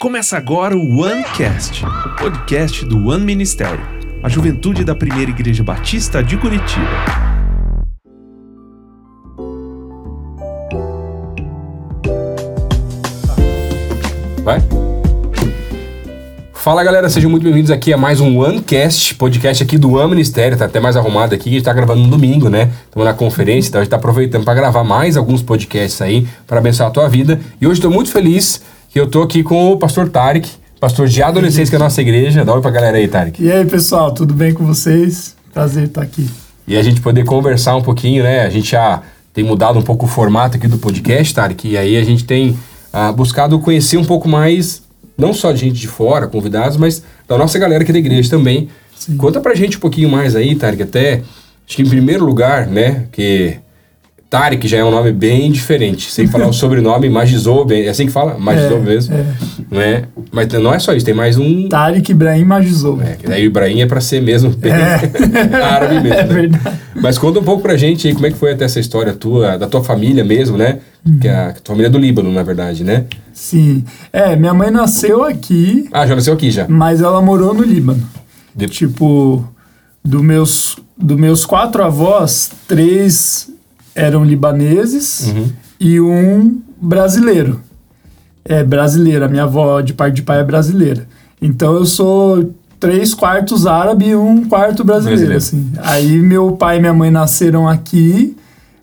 Começa agora o OneCast, podcast do One Ministério, a juventude da primeira igreja batista de Curitiba. Vai? Fala galera, sejam muito bem-vindos aqui a mais um OneCast, podcast aqui do One Ministério, tá até mais arrumado aqui, a gente tá gravando no domingo, né? Estamos na conferência, então a gente tá aproveitando para gravar mais alguns podcasts aí, para abençoar a tua vida. E hoje estou muito feliz que eu tô aqui com o pastor Tarek, pastor de adolescência da nossa igreja. Dá oi pra galera aí, Tarek. E aí, pessoal, tudo bem com vocês? Prazer estar aqui. E a gente poder conversar um pouquinho, né? A gente já tem mudado um pouco o formato aqui do podcast, Tarek, e aí a gente tem ah, buscado conhecer um pouco mais não só de gente de fora, convidados, mas da nossa galera aqui da igreja também. Sim. Conta pra gente um pouquinho mais aí, Tarek, até, acho que em primeiro lugar, né, que Tarek já é um nome bem diferente, sem falar o sobrenome, Majizou, é assim que fala? Majizou é, mesmo, é. né? Mas não é só isso, tem mais um... Tarek Ibrahim Majizou. É, daí o Ibrahim é pra ser mesmo bem é. árabe mesmo. É né? verdade. Mas conta um pouco pra gente aí, como é que foi até essa história tua, da tua família mesmo, né? Uhum. Que é a tua família é do Líbano, na verdade, né? Sim. É, minha mãe nasceu aqui. Ah, já nasceu aqui já. Mas ela morou no Líbano. De... Tipo, do meus, do meus quatro avós, três eram libaneses uhum. e um brasileiro. É brasileira, minha avó de parte de pai é brasileira. Então eu sou três quartos árabe e um quarto brasileiro, brasileiro. assim. Aí meu pai e minha mãe nasceram aqui,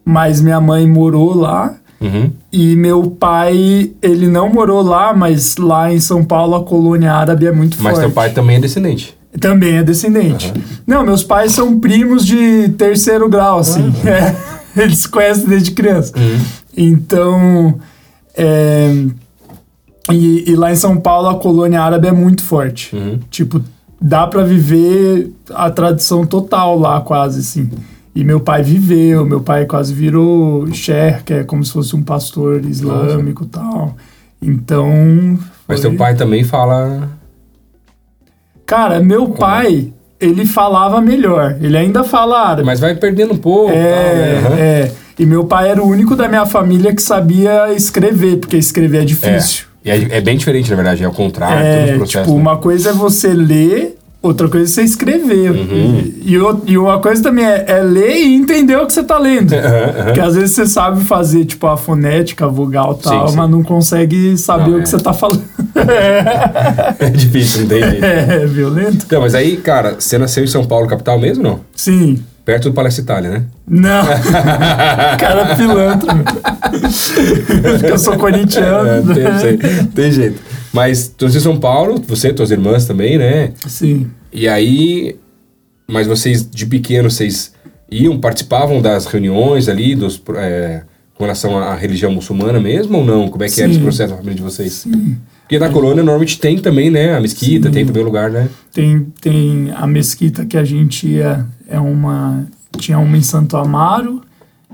mas minha mãe morou lá. Uhum. E meu pai, ele não morou lá, mas lá em São Paulo a colônia árabe é muito mas forte. Mas teu pai também é descendente? Também é descendente. Uhum. Não, meus pais são primos de terceiro grau, assim. Uhum. É, eles se conhecem desde criança. Uhum. Então, é, e, e, lá em São Paulo a colônia árabe é muito forte. Uhum. Tipo, dá para viver a tradição total lá, quase, assim. E meu pai viveu, meu pai quase virou sher, que é como se fosse um pastor islâmico e tal. Então. Mas teu pai também fala. Cara, meu pai, ele falava melhor. Ele ainda fala árabe. Mas vai perdendo um pouco. É, tal, né? é. E meu pai era o único da minha família que sabia escrever, porque escrever é difícil. É, é, é bem diferente, na verdade, é o contrário, é, Tipo, né? uma coisa é você ler Outra coisa é você escrever. Uhum. E, e, uma coisa também é, é, ler e entender o que você está lendo. Uhum. Porque às vezes você sabe fazer, tipo, a fonética, a vogal e tal, sim, sim. mas não consegue saber não, o que é. você está falando. é difícil, entendi. É, é violento. Então, mas aí, cara, você nasceu em São Paulo, capital mesmo, não? Sim. Perto do Palestra Itália, né? Não. cara é pilantra. Porque eu sou corintiano. É, tem, tem jeito. Mas em São Paulo, você e tuas irmãs também, né? Sim. E aí, mas vocês de pequeno, vocês iam, participavam das reuniões ali, dos, é, com relação à religião muçulmana mesmo ou não? Como é que Sim. era esse processo da família de vocês? Sim. Porque na colônia normalmente tem também, né? A mesquita, Sim. tem também o lugar, né? Tem, tem a mesquita que a gente ia, é uma... Tinha uma em Santo Amaro,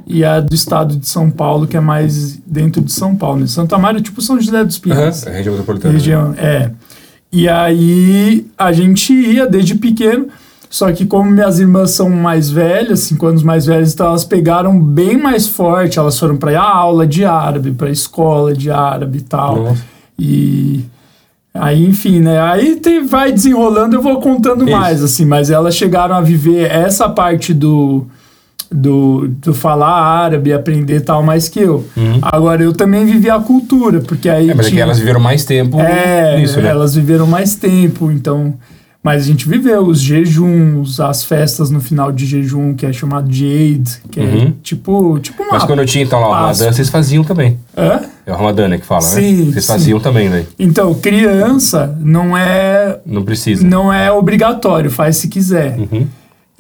e a do estado de São Paulo, que é mais dentro de São Paulo. Né? Santo Amaro é tipo São José dos Pinhais. Uhum, é região metropolitana. Região, né? é. E aí a gente ia desde pequeno, só que como minhas irmãs são mais velhas, cinco anos mais velhas, então elas pegaram bem mais forte, elas foram para a aula de árabe, para a escola de árabe e tal. Nossa. E aí, enfim, né? Aí tem, vai desenrolando, eu vou contando Isso. mais, assim, mas elas chegaram a viver essa parte do do, do falar árabe, aprender tal mais que eu. Uhum. Agora, eu também vivi a cultura, porque aí. É, mas tinha... é que elas viveram mais tempo é, nisso, né? Elas viveram mais tempo, então. Mas a gente viveu os jejuns, as festas no final de jejum, que é chamado de Eid, que é uhum. é tipo, tipo uma Mas quando eu tinha então lá o Ramadã, vocês faziam também. Hã? É o Ramadã, né, que fala, sim, né? Vocês sim. faziam também, né? Então, criança não é... Não precisa. Não é obrigatório, faz se quiser. Uhum.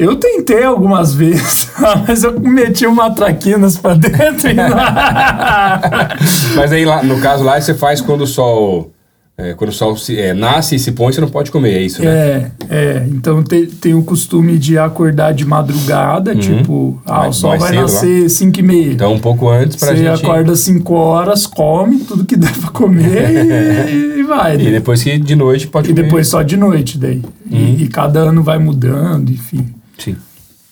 Eu tentei algumas vezes, mas eu meti uma traquinas pra dentro e Mas aí, lá, no caso lá, você faz quando o sol... É, quando o sol se, é, nasce e se põe, você não pode comer, é isso, né? É, é. Então tem, tem o costume de acordar de madrugada, uhum. tipo, ah, o sol vai nascer 5 e meia. Então um pouco antes pra você gente... Você acorda 5 horas, come tudo que der pra comer e, e, vai. Né? E depois que de noite pode e comer. E depois só de noite daí. Uhum. E, e cada ano vai mudando, enfim. Sim.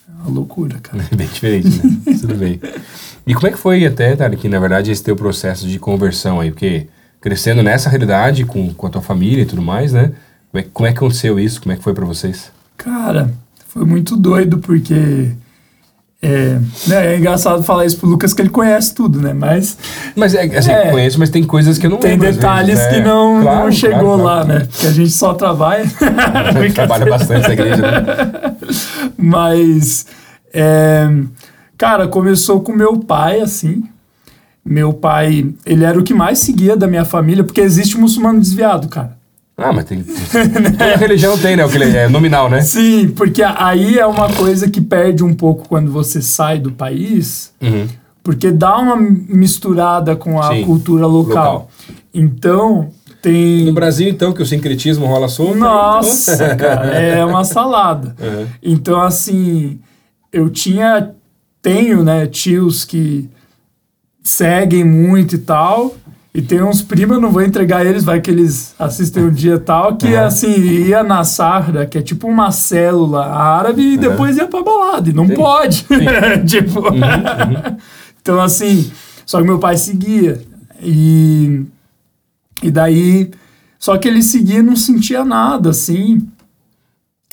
É uma loucura, cara. É bem diferente, né? Tudo bem. E como é que foi até, Tari, que na verdade esse teu processo de conversão aí? Porque crescendo nessa realidade com, com a tua família e tudo mais, né? Como é, como é que aconteceu isso? Como é que foi para vocês? Cara, foi muito doido porque é, né, é engraçado falar isso pro Lucas que ele conhece tudo, né? Mas. Mas é, assim, é, conheço, mas tem coisas que eu não Tem lembro, detalhes vezes, que né? não, Claro, não chegou claro, lá, claro. né? Porque a gente só trabalha. Trabalha bastante na igreja, né? Mas. é, cara, começou com meu pai, assim. Meu pai, ele era o que mais seguia da minha família, porque existe muçulmano desviado, cara. Ah, mas tem. Toda religião tem, né? O que ele é nominal, né? Sim, porque aí é uma coisa que perde um pouco quando você sai do país, Uhum. porque dá uma misturada com a Sim, cultura local. local. Então, tem. No Brasil, então, que o sincretismo rola solto. Nossa, cara, é uma salada. Uhum. Então, assim, eu tinha, tenho, né, tios que seguem muito e tal. E tem uns primos, eu não vou entregar eles, vai que eles assistem um dia tal, que Uhum. assim, ia na Sahra, que é tipo uma célula árabe, e depois ia pra balada. E não Sim. pode. tipo. então, assim, só que meu pai seguia. E, e daí. Só que ele seguia e não sentia nada, assim.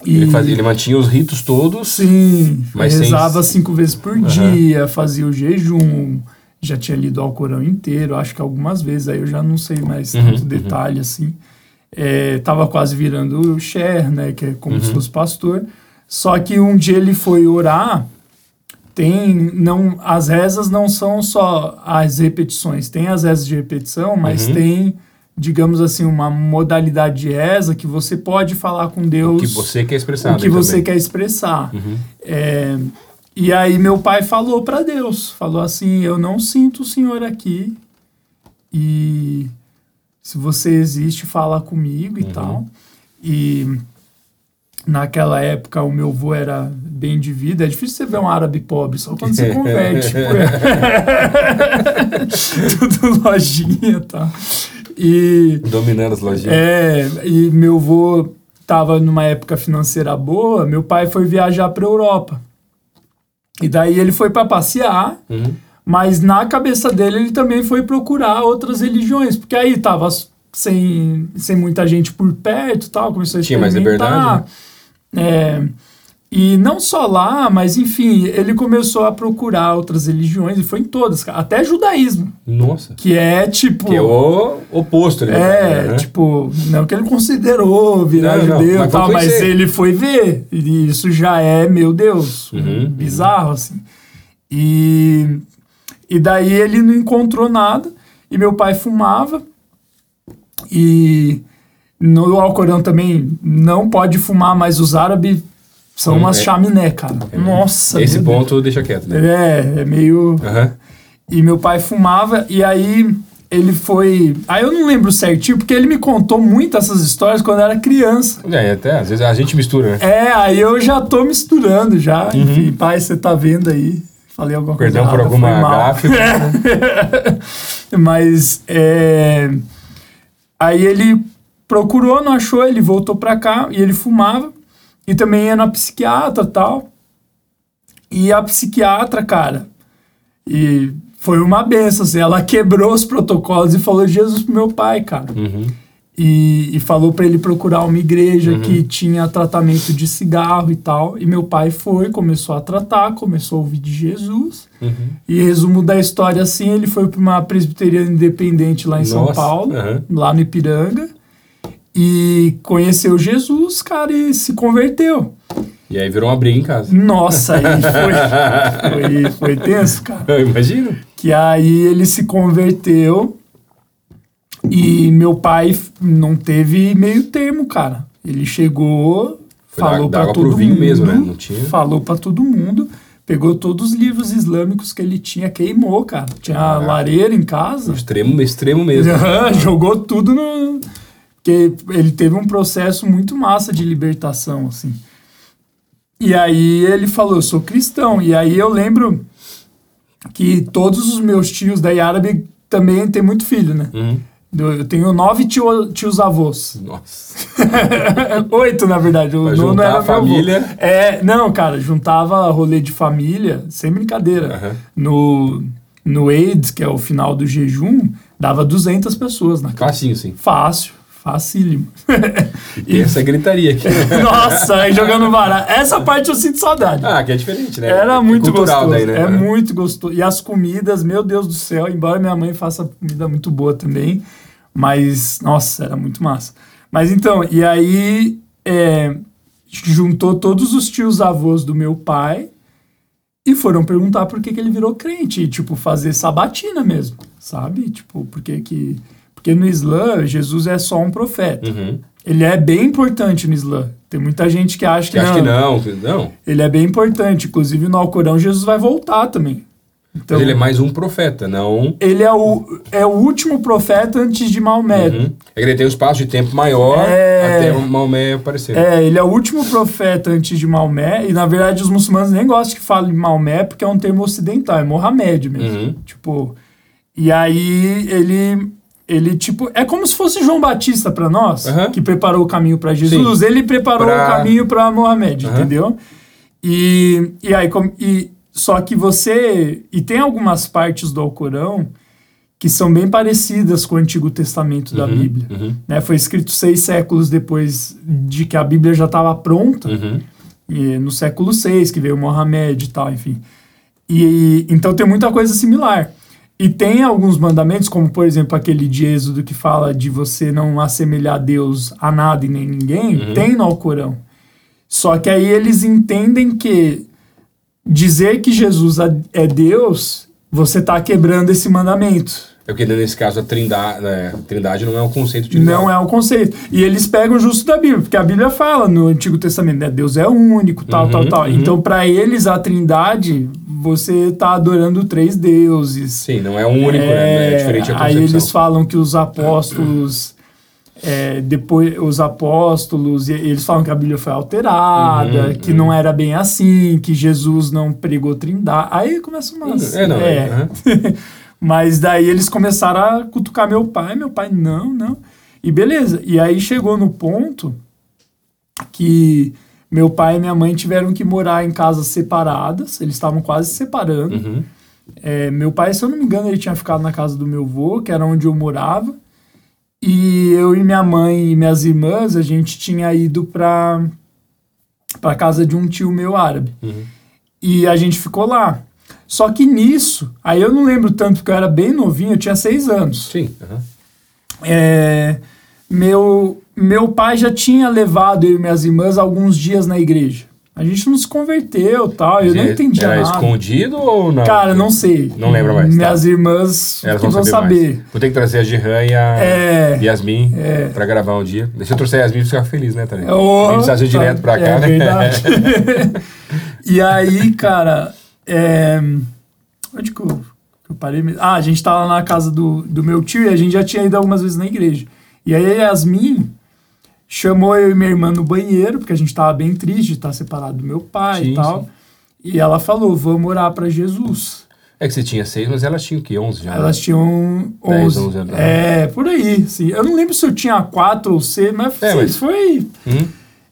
E, Ele, fazia, ele mantinha os ritos todos. Sim, Mas sem- rezava cinco vezes por dia, fazia o jejum, já tinha lido o Alcorão inteiro, acho que algumas vezes, aí eu já não sei mais Uhum, tanto detalhe assim. É, tava quase virando o Cher, né, que é como Uhum. se fosse pastor. Só que um dia ele foi orar, tem não as rezas não são só as repetições, tem as rezas de repetição, mas Uhum. tem digamos assim uma modalidade de reza que você pode falar com Deus O que você quer expressar. o que né, você também. quer expressar. Uhum. É, e aí meu pai falou para Deus, falou assim, eu não sinto o Senhor aqui e se você existe, fala comigo e Uhum. tal. E naquela época o meu avô era bem de vida, é difícil você ver um árabe pobre, só quando você converte. Tudo lojinha e tal. E Dominando as lojinhas. é, e meu avô tava numa época financeira boa, meu pai foi viajar para Europa. E daí ele foi para passear, Uhum. mas na cabeça dele ele também foi procurar outras religiões, porque aí tava sem, sem muita gente por perto, e tal, começou a Tinha mais experimentar. É, e não só lá, mas enfim, ele começou a procurar outras religiões e foi em todas, cara, até judaísmo, Nossa. que é tipo Que é o oposto. ali, é, né? tipo, não que ele considerou virar Não, judeu mas e tal, foi mas ele foi ver. E isso já é, meu Deus, Uhum, bizarro, assim. E, e daí ele não encontrou nada, e meu pai fumava, e no Alcorão também não pode fumar, mas os árabes são Hum, umas é. chaminé, cara. Nossa, Esse meu Deus. ponto deixa quieto, né? É, é meio... Aham. E meu pai fumava, e aí ele foi. Aí eu não lembro certinho, porque ele me contou muito essas histórias quando eu era criança. É, até às vezes a gente mistura, né? É, aí eu já tô misturando já. Enfim, pai, você tá vendo aí. Falei alguma coisa. Uhum. Perdão por alguma mal. gafe. Mas é, aí ele procurou, não achou, ele voltou pra cá e ele fumava e também ia na psiquiatra e tal. E a psiquiatra, cara, e foi uma benção, assim, ela quebrou os protocolos e falou Jesus pro meu pai, cara. Uhum. E, e falou pra ele procurar uma igreja que tinha tratamento de cigarro e tal. E meu pai foi, começou a tratar, começou a ouvir de Jesus. Uhum. E resumo da história assim, ele foi para uma presbiteriana independente lá em São Nossa, Paulo, aham. lá no Ipiranga, e conheceu Jesus, cara, e se converteu. E aí virou uma briga em casa. Nossa, aí foi, foi, foi tenso, cara. Eu imagino. Que aí ele se converteu e meu pai não teve meio termo, cara. Ele chegou, Foi falou para todo mundo, mesmo, né? Não tinha- falou para todo mundo, pegou todos os livros islâmicos que ele tinha, queimou, cara. Tinha Caraca. lareira em casa. Extremo, extremo mesmo. Jogou tudo no. Porque ele teve um processo muito massa de libertação, assim. E aí ele falou, eu sou cristão. E aí eu lembro que todos os meus tios daí árabe também tem muito filho, né? Uhum. Eu tenho nove tio, tios avós. Nossa. Oito, na verdade. O nono era a avô. família. É, não, cara, juntava rolê de família, sem brincadeira. Aham. No, no AIDS, que é o final do jejum, Dava 200 pessoas na casa. Facinho, sim. Fácil, facílimo. E essa gritaria aqui. Nossa, aí jogando baralho. Essa parte eu sinto saudade. ah, que é diferente, né? Era É muito cultural gostoso. daí, né? É muito gostoso. E as comidas, meu Deus do céu, embora minha mãe faça comida muito boa também, mas, nossa, era muito massa. Mas então, e aí é, juntou todos os tios avós do meu pai e foram perguntar por que, que ele virou crente. E, tipo, fazer sabatina mesmo, sabe? Tipo, por que que... Porque no Islã, Jesus é só um profeta. Uhum. Ele é bem importante no Islã. Tem muita gente que acha que, Que acho que não, que não. ele é bem importante. Inclusive, no Alcorão, Jesus vai voltar também. Então, Mas ele é mais um profeta, não. ele é o, é o último profeta antes de Maomé. Uhum. É que ele tem um espaço de tempo maior É. até o Maomé aparecer. É, ele é o último profeta antes de Maomé. E, na verdade, os muçulmanos nem gostam que fale Maomé, porque é um termo ocidental, é Mohamed mesmo. Uhum. Tipo, e aí ele... Ele, tipo, é como se fosse João Batista para nós, Aham. que preparou o caminho para Jesus. Ele preparou Pra- o caminho para Mohamed, Aham. entendeu? E, e aí, com- e, só que você. E tem algumas partes do Alcorão que são bem parecidas com o Antigo Testamento da Bíblia. uhum. Né? Foi escrito seis séculos depois de que a Bíblia já estava pronta, Uhum. e no século VI, que veio Mohamed e tal, enfim. E, então tem muita coisa similar. E tem alguns mandamentos, como por exemplo aquele de Êxodo que fala de você não assemelhar Deus a nada e nem ninguém, tem no Alcorão. Só que aí eles entendem que dizer que Jesus é Deus, você está quebrando esse mandamento. É porque nesse caso a trindade, né, trindade não é um conceito de Não é um conceito. E eles pegam justo da Bíblia, porque a Bíblia fala no Antigo Testamento, né? Deus é único, tal, Uhum, tal, tal. uhum. Então, para eles, a trindade, você tá adorando três deuses. Sim, não é um único, né? É diferente a aí concepção. eles falam que os apóstolos... é, depois os apóstolos eles falam que a Bíblia foi alterada Uhum, que uhum. não era bem assim que Jesus não pregou trindade aí começa umas É, não, é, aham. mas daí eles começaram a cutucar meu pai, meu pai, não, não. E beleza. E aí chegou no ponto que meu pai e minha mãe tiveram que morar em casas separadas, eles estavam quase se separando. Uhum. É, meu pai, se eu não me engano, ele tinha ficado na casa do meu avô, que era onde eu morava. E eu e minha mãe e minhas irmãs, a gente tinha ido para para casa de um tio meu árabe. Uhum. E a gente ficou lá. Só que nisso, aí eu não lembro tanto, porque eu era bem novinho, eu tinha seis anos. Sim. aham. É, meu, meu pai já tinha levado eu e minhas irmãs alguns dias na igreja. A gente não se converteu tal, eu não é- entendia Era nada. escondido ou não? Cara, não sei. Não lembra mais, tá. Minhas irmãs Elas que vão saber. saber. Vou ter que trazer a Jehan e a É. Yasmin É. pra gravar um dia. Deixa eu trouxer a Yasmin pra ficar feliz, né, Tânia? Oh, Nem precisa ir direto pra cá, é né? verdade. e aí, cara, é, onde que eu, eu parei? Ah, a gente tava na casa do, do meu tio e a gente já tinha ido algumas vezes na igreja. E aí a Yasmin chamou eu e minha irmã no banheiro, porque a gente tava bem triste de estar separado do meu pai Sim, e tal. sim. E ela falou, vamos orar pra Jesus. É que você tinha seis, mas elas tinham o quê? Onze já? né? Elas tinham 10, 11. 11 anos. É, por aí, sim. Eu não lembro se eu tinha 4 ou 6, mas, É, mas- foi Hum?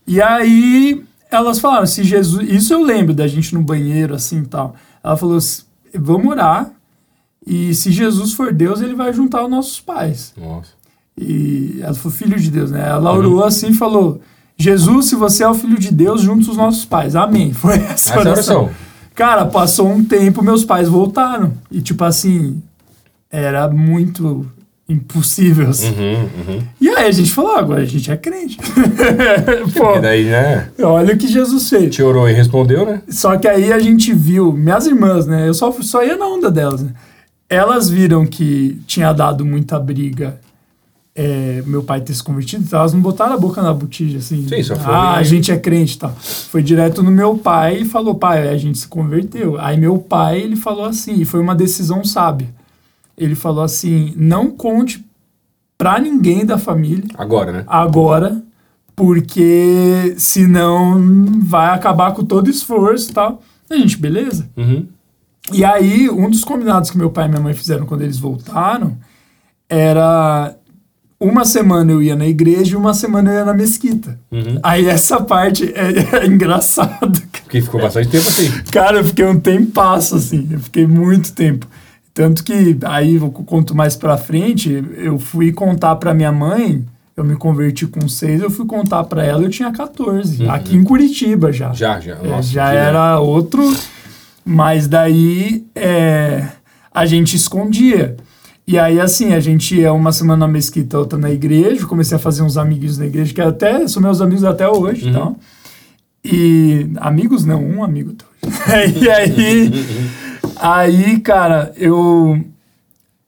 e aí elas falaram, se Jesus. Isso eu lembro da gente no banheiro, assim e tal. Ela falou: "Se- vamos orar. E se Jesus for Deus, ele vai juntar os nossos pais. Nossa. E ela foi filho de Deus, né? Ela Uhum. orou assim e falou: Jesus, se você é o filho de Deus, junta os nossos pais. Amém. Foi essa, Essa oração. oração. Cara, passou um tempo, meus pais voltaram. E tipo assim, era muito impossível. assim. Uhum, uhum. E aí a gente falou: "Ah, agora a gente é crente. Pô, E daí, né? olha o que Jesus fez. Te orou e respondeu, né? Só que aí a gente viu, minhas irmãs, né? Eu só, só ia na onda delas, né? Elas viram que tinha dado muita briga é, meu pai ter se convertido, então elas não botaram a boca na botija, assim. Sim, só foi- Ah, a gente é crente e tal. Foi direto no meu pai e falou, pai, a gente se converteu. Aí meu pai, ele falou assim, e foi uma decisão sábia. Ele falou assim, não conte pra ninguém da família Agora, né? agora, porque senão vai acabar com todo o esforço e tal. A gente, beleza? Uhum. E aí, um dos combinados que meu pai e minha mãe fizeram quando eles voltaram era uma semana eu ia na igreja e uma semana eu ia na mesquita. Uhum. Aí essa parte é, é engraçada. Porque ficou bastante tempo assim. Cara, eu fiquei um tempasso, assim. Eu fiquei muito tempo. Tanto que aí eu conto mais pra frente, eu fui contar pra minha mãe, eu me converti com seis, eu fui contar pra ela, eu tinha 14, uhum. aqui em Curitiba já. Já, já. É, Nossa, já era outro, mas daí é, a gente escondia. E aí, assim, a gente ia uma semana na mesquita, outra na igreja, comecei a fazer uns amiguinhos na igreja, que até são meus amigos até hoje, uhum. então. E amigos não, um amigo e aí Aí, cara, eu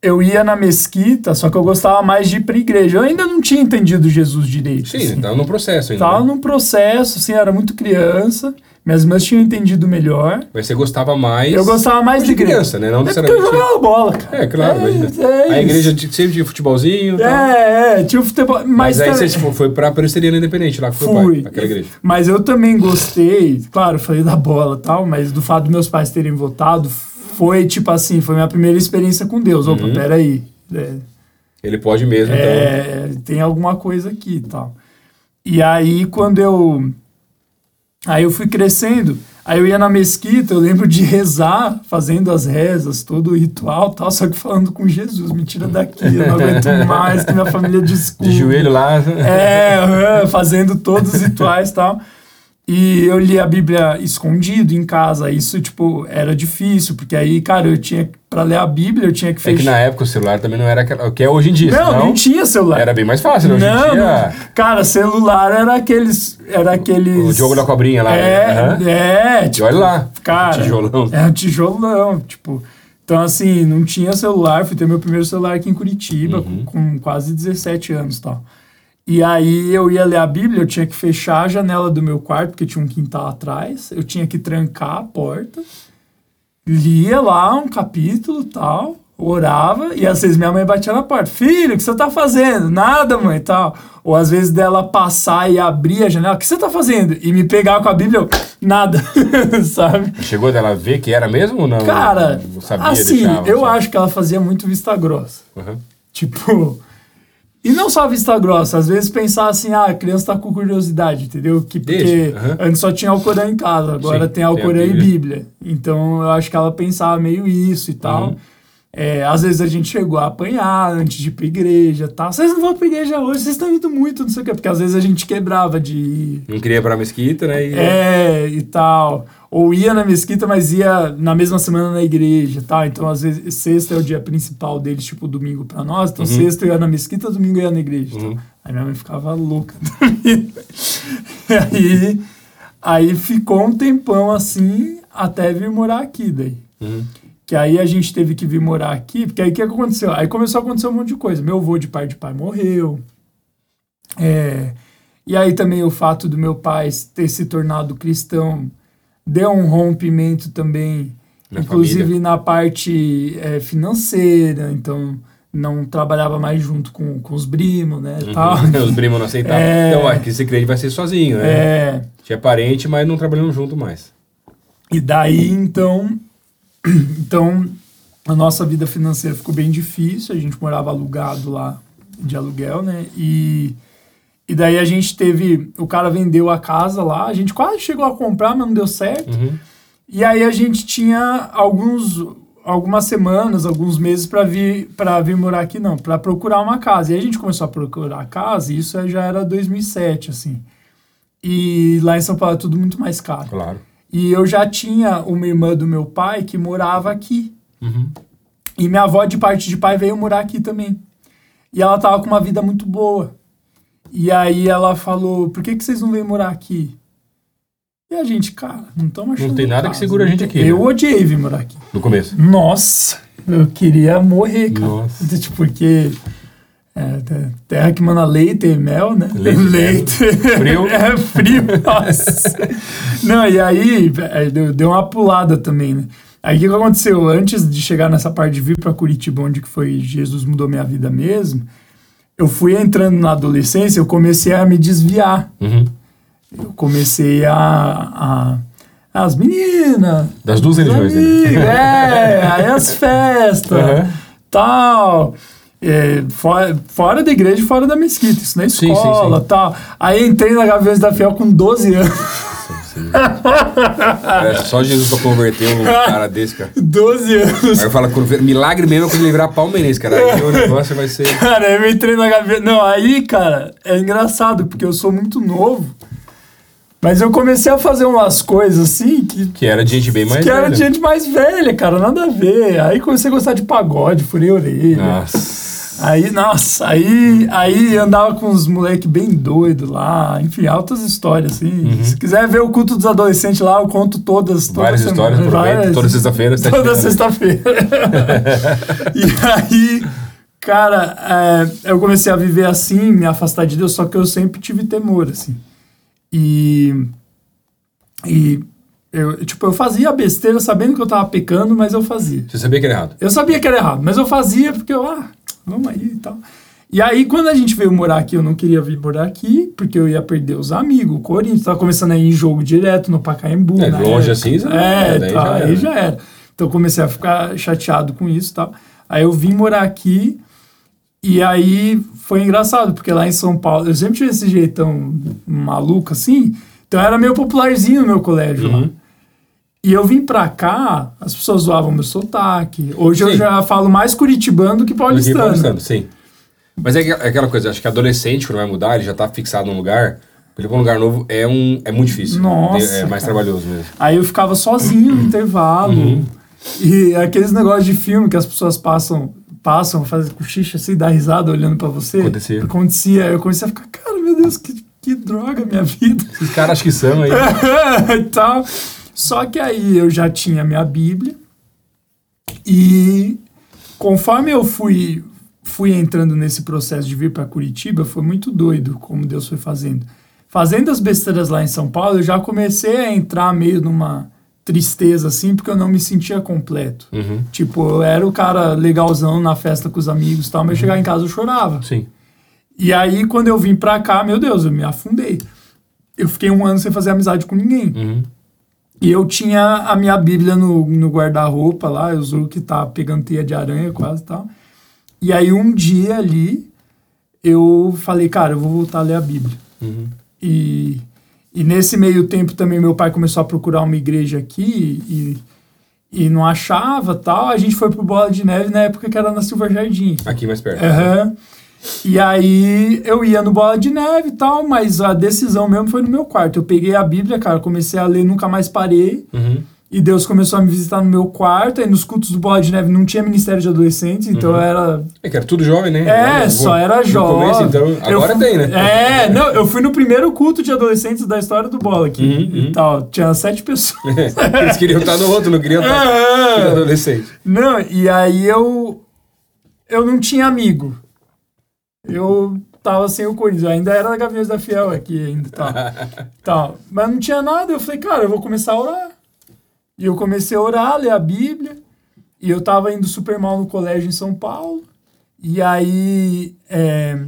eu ia na mesquita, só que eu gostava mais de ir pra igreja. Eu ainda não tinha entendido Jesus direito. Sim, assim. tava no processo ainda. Tava né? num processo, assim, era muito criança. Minhas irmãs tinham entendido melhor. Mas você gostava mais. Eu gostava mais de criança, né? Não é porque eu jogava bola, cara. É, claro, é, é a igreja sempre tinha futebolzinho. É, é, tinha futebol. Mas, mas aí você tipo, foi pra Presteriana Independente lá com o pai, aquela igreja. Mas eu também gostei, claro, falei da bola e tal, mas do fato dos meus pais terem votado, foi tipo assim, foi minha primeira experiência com Deus. Opa, uhum. peraí. É, Ele pode mesmo, é, então. Tem alguma coisa aqui e tal. E aí, quando eu. Aí eu fui crescendo. Aí eu ia na mesquita, eu lembro de rezar, fazendo as rezas, todo o ritual tal, só que falando com Jesus, me tira daqui, eu não aguento mais, que minha família desculpa. De joelho lá. É, fazendo todos os rituais tal. E eu li a Bíblia escondido em casa. Isso, tipo, era difícil, porque aí, cara, eu tinha. Pra ler a Bíblia, eu tinha que fechar. É que na época o celular também não era o que é hoje em dia. Não, não, não tinha celular. Era bem mais fácil, não, não, dia... Cara, celular era aqueles. Era aqueles. O jogo da cobrinha lá. É, uhum. é. Tipo, e olha lá. Cara. Tijolão. É um tijolão. Tipo. Então, assim, não tinha celular. Fui ter meu primeiro celular aqui em Curitiba, uhum. com, com quase 17 anos e tal. E aí eu ia ler a Bíblia, eu tinha que fechar a janela do meu quarto, porque tinha um quintal atrás, eu tinha que trancar a porta, lia lá um capítulo tal, orava, e às vezes minha mãe batia na porta, filho, o que você tá fazendo? Nada, mãe, tal. Ou às vezes dela passar e abrir a janela, o que você tá fazendo? E me pegar com a Bíblia, eu, nada, sabe? Chegou dela ver que era mesmo ou não? Cara, não sabia, assim, deixava, eu sabe? acho que ela fazia muito vista grossa. Uhum. Tipo, e não só vista grossa, às vezes pensar assim, ah, a criança tá com curiosidade, entendeu? Que, porque antes só tinha Alcorão em casa, agora Sim, tem Alcorão e Bíblia. Então eu acho que ela pensava meio isso e tal. Uhum. É, às vezes a gente chegou a apanhar antes de ir pra igreja tal. Vocês não vão pra igreja hoje, vocês estão indo muito, não sei o quê. Porque às vezes a gente quebrava de ir. Não queria ir pra mesquita, né? E... É, e tal ou ia na mesquita, mas ia na mesma semana na igreja, tá? Então, às vezes, sexta é o dia principal deles, tipo, domingo para nós. Então, uhum. sexta eu ia na mesquita, domingo eu ia na igreja. Uhum. Então. Aí minha mãe ficava louca. e aí, aí ficou um tempão assim, até vir morar aqui daí. Uhum. Que aí a gente teve que vir morar aqui, porque aí o que aconteceu? Aí começou a acontecer um monte de coisa. Meu avô de pai de pai morreu. É, e aí também o fato do meu pai ter se tornado cristão deu um rompimento também, na inclusive família. na parte é, financeira, então não trabalhava mais junto com, com os primos, né? Uhum. Tal. os primos não aceitavam. É... Então, aqui crê que vai ser sozinho, né? É... Tinha parente, mas não trabalhando junto mais. E daí, então, então, a nossa vida financeira ficou bem difícil, a gente morava alugado lá, de aluguel, né? E e daí a gente teve. O cara vendeu a casa lá, a gente quase chegou a comprar, mas não deu certo. Uhum. E aí a gente tinha alguns algumas semanas, alguns meses para vir para vir morar aqui não, para procurar uma casa. E a gente começou a procurar a casa, e isso já era 2007 assim. E lá em São Paulo é tudo muito mais caro. Claro. E eu já tinha uma irmã do meu pai que morava aqui. Uhum. E minha avó de parte de pai veio morar aqui também. E ela tava com uma vida muito boa. E aí ela falou, por que, que vocês não vêm morar aqui? E a gente, cara, não estamos achando. Não tem nada casa. que segura a gente aqui. Eu né? odiei vir morar aqui. No começo? Nossa, eu queria morrer, cara. Nossa. Tipo, porque. É, terra que manda leite e mel, né? Leite. leite. Frio. é, frio, nossa. não, e aí é, deu, deu uma pulada também, né? Aí o que aconteceu? Antes de chegar nessa parte de vir para Curitiba, onde que foi Jesus mudou minha vida mesmo, eu fui entrando na adolescência, eu comecei a me desviar. Uhum. Eu comecei a, a as meninas. Das duas religiões, né? É, aí as festas, uhum. tal. É, fora, fora da igreja e fora da mesquita, isso na escola, sim, sim, sim. tal. Aí entrei na Gaviões da Fiel com 12 anos. é só Jesus pra converter um cara desse, cara. 12 anos. Aí eu falo, milagre mesmo é quando ele virar palmeirense, cara. Aí o negócio vai ser. Cara, eu entrei na gaveta. Não, aí, cara, é engraçado, porque eu sou muito novo. Mas eu comecei a fazer umas coisas assim que. Que era de gente bem mais que velha. era de gente mais velha, cara, nada a ver. Aí comecei a gostar de pagode, furei a orelha. Nossa. Aí, nossa, aí, aí andava com uns moleque bem doido lá, enfim, altas histórias, assim. Uhum. Se quiser ver o culto dos adolescentes lá, eu conto todas. toda Várias semana, histórias, aproveita, toda sexta-feira. Toda sexta-feira. e aí, cara, é, eu comecei a viver assim, me afastar de Deus, só que eu sempre tive temor, assim. E. E. Eu, tipo, eu fazia besteira sabendo que eu tava pecando, mas eu fazia. Você sabia que era errado? Eu sabia que era errado, mas eu fazia porque eu, ah, vamos aí e tal. E aí, quando a gente veio morar aqui, eu não queria vir morar aqui, porque eu ia perder os amigos. O Corinthians tava começando a ir em jogo direto no Pacaembu. É, na longe época. assim, É, daí tá, já aí já era. Então eu comecei a ficar chateado com isso e tal. Aí eu vim morar aqui, e aí foi engraçado, porque lá em São Paulo, eu sempre tive esse jeitão maluco assim, então era meio popularzinho no meu colégio Uhum. lá. E eu vim pra cá, as pessoas zoavam meu sotaque. Hoje eu Sim. já falo mais curitibano do que Do que paulistano. paulistano, sim. Mas é, é aquela coisa, acho que adolescente, quando vai mudar, ele já tá fixado num lugar. Ele pra um lugar novo é, um, é muito difícil. Nossa, É mais cara. trabalhoso mesmo. Aí eu ficava sozinho no intervalo. Uhum. E aqueles negócios de filme que as pessoas passam, passam, fazem cochicha assim, dá risada olhando pra você. Acontecia. Acontecia. Eu comecei a ficar, cara, meu Deus, que, que droga minha vida. Esses caras que são aí. e tal. Só que aí eu já tinha minha Bíblia e conforme eu fui fui entrando nesse processo de vir para Curitiba, foi muito doido como Deus foi fazendo. Fazendo as besteiras lá em São Paulo, eu já comecei a entrar meio numa tristeza assim, porque eu não me sentia completo. Uhum. Tipo, eu era o cara legalzão na festa com os amigos tal, mas eu chegava em casa eu chorava. Sim. E aí, quando eu vim pra cá, meu Deus, eu me afundei. Eu fiquei um ano sem fazer amizade com ninguém. Uhum. E eu tinha a minha Bíblia no, no guarda-roupa lá, eu juro que tá pegando teia de aranha quase e tal. E aí, um dia ali, eu falei, cara, eu vou voltar a ler a Bíblia. Uhum. E, e nesse meio tempo também meu pai começou a procurar uma igreja aqui e, e não achava tal. A gente foi pro Bola de Neve na época que era na Silva Jardim. Aqui mais perto. Aham. E aí eu ia no Bola de Neve e tal, mas a decisão mesmo foi no meu quarto. Eu peguei a Bíblia, cara, comecei a ler, nunca mais parei. Uhum. E Deus começou a me visitar no meu quarto. Aí nos cultos do Bola de Neve não tinha ministério de adolescentes, então eu era. É que era tudo jovem, né? É, No- só era jovem. começo, então, agora fui- tem, né? É, não, eu fui no primeiro culto de adolescentes da história do Bola aqui. Uhum, e uhum. tal. Tinha sete pessoas. Eles queriam estar no outro, não queriam estar É. no adolescente. Não, e aí eu. Eu não tinha amigo. Eu tava sem o Corinthians. Ainda era da Gaviões da Fiel aqui ainda. Tal, tal. Mas não tinha nada. Eu falei, cara, eu vou começar a orar. E eu comecei a orar, ler a Bíblia. E eu tava indo super mal no colégio em São Paulo. E aí, é,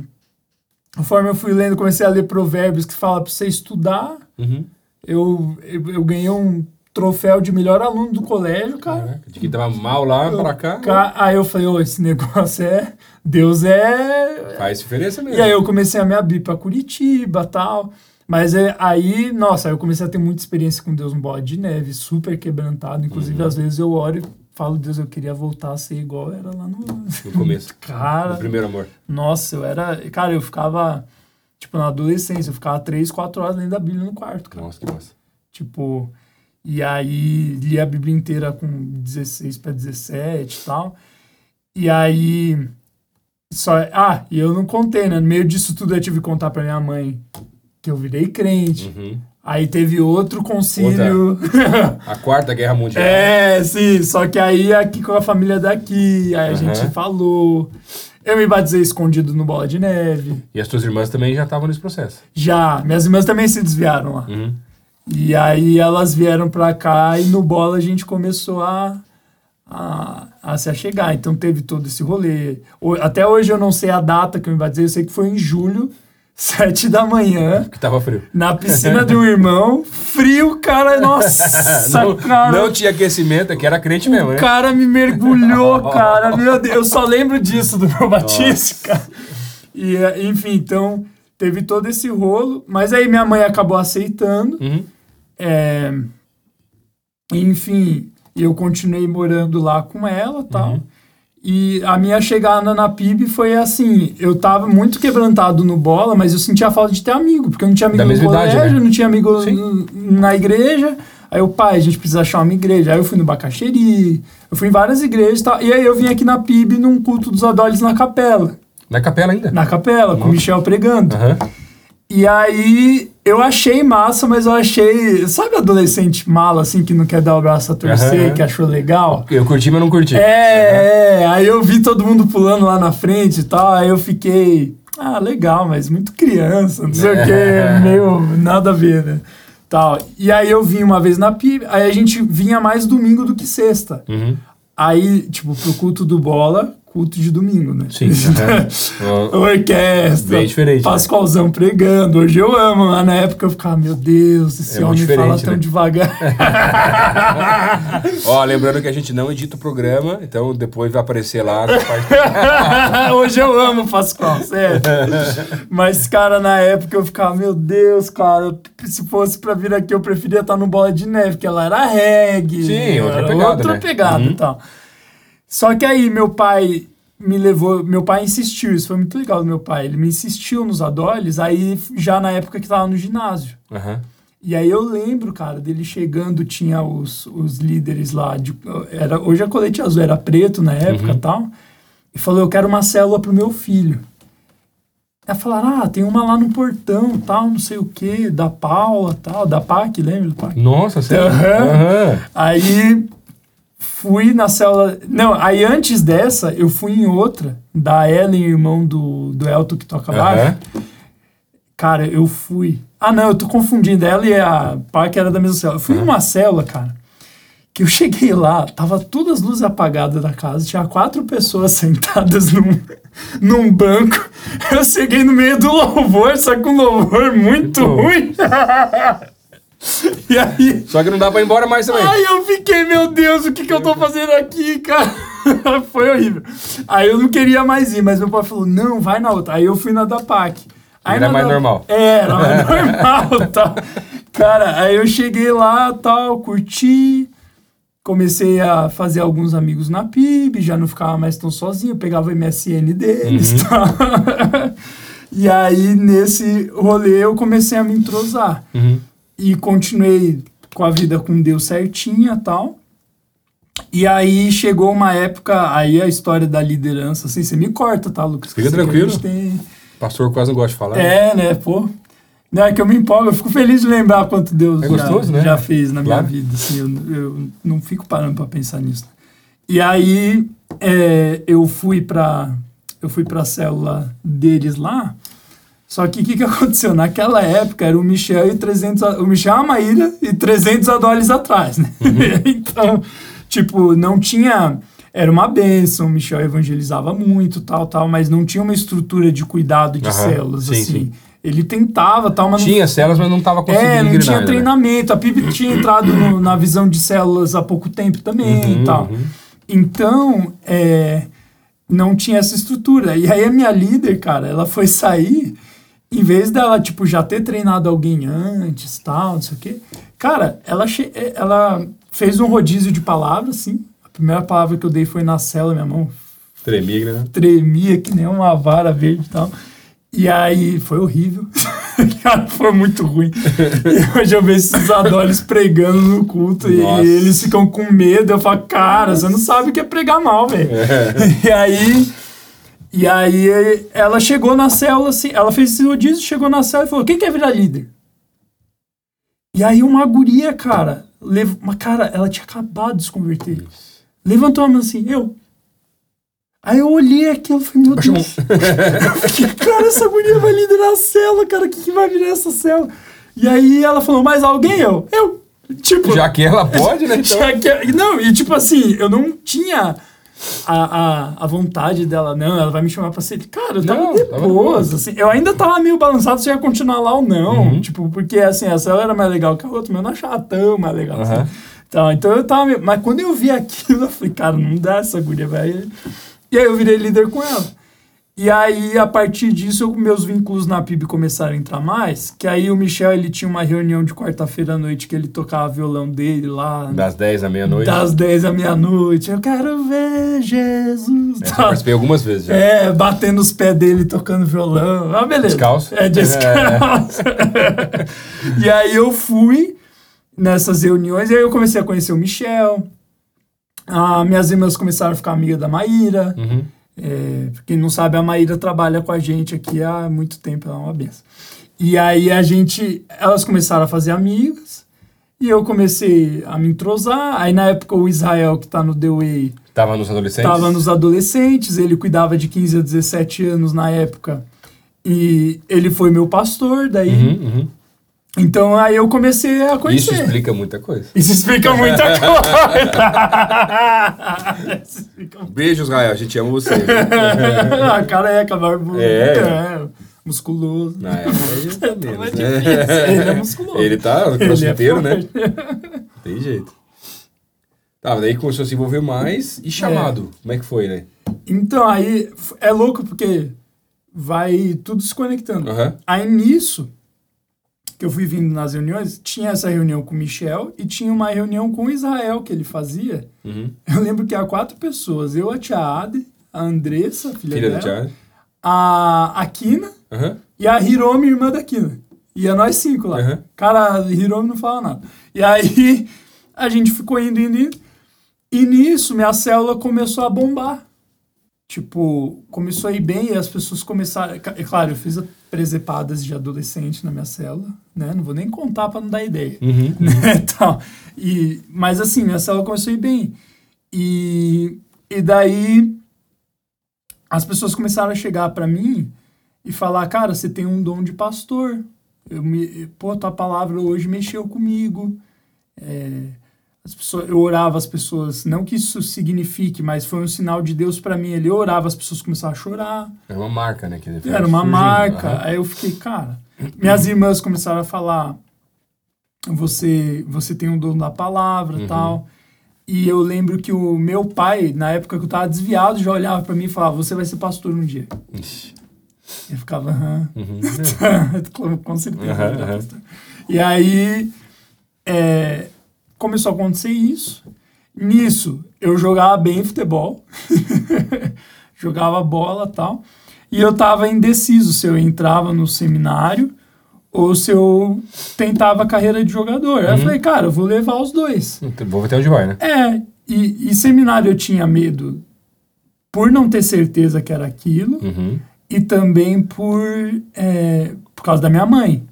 conforme eu fui lendo, comecei a ler provérbios que fala pra você estudar. Uhum. Eu, eu, eu ganhei um troféu de melhor aluno do colégio, cara. Caraca, de quem tava mal lá pra cá, Ca- Aí eu falei, ô, esse negócio é. Deus é. faz diferença mesmo. E aí eu comecei a me abrir pra Curitiba tal. Mas é, aí, nossa, aí eu comecei a ter muita experiência com Deus no bode de neve, super quebrantado. Inclusive, Uhum. às vezes eu oro e falo, Deus, eu queria voltar a ser igual era lá no. No começo. Cara, No primeiro amor. nossa, eu era. Cara, eu ficava. Tipo, na adolescência, eu ficava três, quatro horas lendo a Bíblia no quarto, cara. Nossa, que massa. Tipo, e aí li a Bíblia inteira com 16 para 17 e tal. E aí. Só, ah, e eu não contei, né? No meio disso tudo eu tive que contar pra minha mãe que eu virei crente. Uhum. Aí teve outro concílio. A quarta guerra mundial. é, sim, só que aí aqui com a família daqui, aí a gente falou. Eu me batizei escondido no Bola de Neve. E as tuas irmãs também já estavam nesse processo. Já, minhas irmãs também se desviaram lá. Uhum. E aí elas vieram pra cá e no bola a gente começou a, a, a se achegar. Então teve todo esse rolê. O- Até hoje eu não sei a data que eu me batizei, eu sei que foi em julho, sete da manhã, Que tava frio. na piscina de um irmão. Frio, cara, nossa, não, cara. não tinha aquecimento, é que era crente mesmo, O né? cara me mergulhou, cara. Meu Deus, eu só lembro disso do meu batismo, cara. E, enfim, então teve todo esse rolo. Mas aí minha mãe acabou aceitando. Uhum. É, enfim, eu continuei morando lá com ela tal. Uhum. E a minha chegada na PIB foi assim, eu tava muito quebrantado no bola, mas eu sentia falta de ter amigo, porque eu não tinha amigo da no colégio, idade, né? não tinha amigo na igreja. Aí o pai, a gente precisa achar uma igreja. Aí eu fui no Bacaxeri, eu fui em várias igrejas e tal. E aí eu vim aqui na PIB num culto dos adolescentes na capela. Na capela ainda? Na capela, Nossa. com o Michel pregando. Uhum. E aí eu achei massa, mas eu achei. Sabe adolescente mala, assim, que não quer dar o braço a torcer, uhum. que achou legal? Eu curti, mas não curti. É, uhum. é, aí eu vi todo mundo pulando lá na frente e tal, aí eu fiquei. Ah, legal, mas muito criança, não sei o que, meio nada a ver, né? Tal. E aí eu vim uma vez na PIB, aí a gente vinha mais domingo do que sexta. Uhum. Aí, tipo, pro culto do bola, culto de domingo, né? Sim. Uhum. Orquestra. Bem diferente. Né? Pascoalzão né? pregando. Hoje eu amo. Lá na época eu ficava, meu Deus, esse é homem fala tão né? devagar. Ó, lembrando que a gente não edita o programa, então depois vai aparecer lá. Hoje eu amo o Pascoal, sério. Mas, cara, na época eu ficava, meu Deus, cara, se fosse pra vir aqui eu preferia estar no Bola de Neve, porque ela era reggae. Sim, outra pegada. Outra né? pegada uhum. e tal. Só que aí meu pai me levou, meu pai insistiu, isso foi muito legal do meu pai, ele me insistiu nos adoles, aí já na época que tava no ginásio. Uhum. E aí eu lembro, cara, dele chegando, tinha os, os líderes lá, de, era, hoje é colete azul, era preto na época e uhum. tal, e falou, eu quero uma célula pro meu filho. Aí falaram, ah, tem uma lá no portão, tal, não sei o que, da Paula, tal, da PAC, lembra do PAC? Nossa, sério? Uhum. Aí fui na célula. Não, aí antes dessa, eu fui em outra, da Ellen, irmão do, do Elton que toca baixo. Uhum. Cara, eu fui. Ah, não, eu tô confundindo. Ela e a Park era da mesma célula. Eu fui uhum. numa célula, cara, que eu cheguei lá, tava todas as luzes apagadas da casa, tinha quatro pessoas sentadas num, num banco. Eu cheguei no meio do louvor, só com um louvor muito ruim. E aí. Só que não dá pra ir embora mais também. Aí eu fiquei, meu Deus, o que, que eu tô fazendo aqui, cara? Foi horrível. Aí eu não queria mais ir, mas meu pai falou: não, vai na outra. Aí eu fui na da PAC. Aí era mais da... normal. É, era mais normal tal. Cara, aí eu cheguei lá, tal, curti. Comecei a fazer alguns amigos na PIB, já não ficava mais tão sozinho, pegava o MSN deles uhum. tal. e aí, nesse rolê, eu comecei a me entrosar. Uhum e continuei com a vida com Deus certinha tal. E aí chegou uma época, aí a história da liderança, assim, você me corta, tá, Lucas? Fica tranquilo. Tem... Pastor quase não gosta de falar. É, né, pô. Não, é que eu me empolgo, eu fico feliz de lembrar quanto Deus é gostoso, já, né? já fez na claro. minha vida, assim, eu, eu não fico parando para pensar nisso. E aí é, eu fui para eu fui para a célula deles lá, só que o que, que aconteceu? Naquela época era o Michel e 300, o Michel a Maíra e 300 dólares atrás, né? Uhum. então, tipo, não tinha era uma benção, o Michel evangelizava muito, tal, tal, mas não tinha uma estrutura de cuidado de uhum, células, sim, assim. Sim. Ele tentava, tal, mas Tinha não... células, mas não estava conseguindo É, não tinha né? treinamento. Né? A PIB tinha entrado no, na visão de células há pouco tempo também uhum, e tal. Uhum. Então, é, não tinha essa estrutura. E aí a minha líder, cara, ela foi sair em vez dela, tipo, já ter treinado alguém antes, tal, não sei o quê, cara, ela, eh, ela fez um rodízio de palavras, assim. A primeira palavra que eu dei foi na cela, minha mão. Tremia, né? Tremia que nem uma vara verde e tal. E aí foi horrível. Cara, foi muito ruim. E hoje eu vejo esses adolescentes pregando no culto Nossa. e eles ficam com medo. Eu falo, cara, você não sabe o que é pregar mal, velho. É. E aí e aí ela chegou na célula, assim, ela fez esse rodízio, chegou na célula e falou: quem quer virar líder? E aí uma guria, cara, lev... uma cara, ela tinha acabado de se converter. Levantou a mão assim, eu. Aí eu olhei aquilo e falei, meu Deus. eu fiquei, cara, essa guria vai liderar a célula, cara, o que, que vai virar essa célula? E aí ela falou, mais alguém? Eu, eu. Tipo, já que ela pode, né? Então... Já que, não, e tipo assim, eu não tinha a, a, a vontade dela, não, ela vai me chamar pra ser. Cara, eu tava não, depois, assim. Eu ainda tava meio balançado se ia continuar lá ou não. Uhum. Tipo, porque assim, essa era mais legal que a outra, mas eu não achava tão mais legal. Uhum. Assim. Então, então eu tava meio. Mas quando eu vi aquilo, eu falei, cara, não dá essa guria, velho. E aí eu virei líder com ela. E aí, a partir disso, eu, meus vínculos na PIB começaram a entrar mais. Que aí o Michel, ele tinha uma reunião de quarta-feira à noite que ele tocava violão dele lá. Das 10 à meia-noite. Das 10 à meia-noite. Eu quero ver Jesus. É, eu participei algumas vezes já. É, batendo os pés dele, tocando violão. Ah, beleza. Descalço? É, descalço. É. e aí eu fui nessas reuniões, e aí eu comecei a conhecer o Michel. Ah, minhas irmãs começaram a ficar amigas da Maíra. Uhum. É, quem não sabe, a Maíra trabalha com a gente aqui há muito tempo, ela é uma benção. E aí a gente, elas começaram a fazer amigas, e eu comecei a me entrosar. Aí na época o Israel, que tá no The Way... Tava nos adolescentes? Tava nos adolescentes, ele cuidava de 15 a 17 anos na época. E ele foi meu pastor, daí... Uhum, uhum. Então aí eu comecei a conhecer. Isso explica muita coisa. Isso explica muita coisa. Explica Beijo, Israel. A gente ama você. a careca, barbudo. É. é. Musculoso. Na época, ele é menos, difícil. né? Ele é musculoso. Ele tá no Ele é crossfiteiro, né? Tem jeito. Tá, daí começou a se envolver mais e chamado. Como é que foi, né? Então, aí é louco porque vai tudo se conectando. Aham. Aí nisso, que eu fui vindo nas reuniões, tinha essa reunião com o Michel e tinha uma reunião com o Israel que ele fazia. Uhum. Eu lembro que há quatro pessoas, eu, a tia Ade, a Andressa, filha, Filha dela, Thiago. a, a Kina Aham. e a Hiromi, irmã da Kina. Ia nós cinco lá. Uhum. Cara, a Hiromi não fala nada. E aí a gente ficou indo, indo, indo. E nisso minha célula começou a bombar. Tipo, começou a ir bem e as pessoas começaram. É claro, eu fiz presepadas de adolescente na minha célula, né? Não vou nem contar para não dar ideia. Uhum. né? Tal. E, mas assim, minha célula começou a ir bem. E, e daí as pessoas começaram a chegar para mim e falar, cara, você tem um dom de pastor. Eu me, pô, tua palavra hoje mexeu comigo. É, pessoas, eu orava as pessoas, não que isso signifique, mas foi um sinal de Deus para mim. Ele orava, as pessoas começaram a chorar. Era uma marca, né? Que ele Era uma surgindo. marca. Aham. Aí eu fiquei, cara. Minhas irmãs começaram a falar: você, você tem um dom da palavra Uhum. tal. E eu lembro que o meu pai, na época que eu tava desviado, já olhava para mim e falava: Você vai ser pastor um dia. Ixi. Eu ficava, aham. Uhum. Com certeza. Pastor. E aí é, começou a acontecer isso. Nisso, eu jogava bem futebol, jogava bola e tal. E eu tava indeciso se eu entrava no seminário ou se eu tentava a carreira de jogador. Aí eu Uhum. falei, cara, eu vou levar os dois. Vou até onde vai, né? É, e, e seminário eu tinha medo por não ter certeza que era aquilo Uhum. e também por, é, por causa da minha mãe.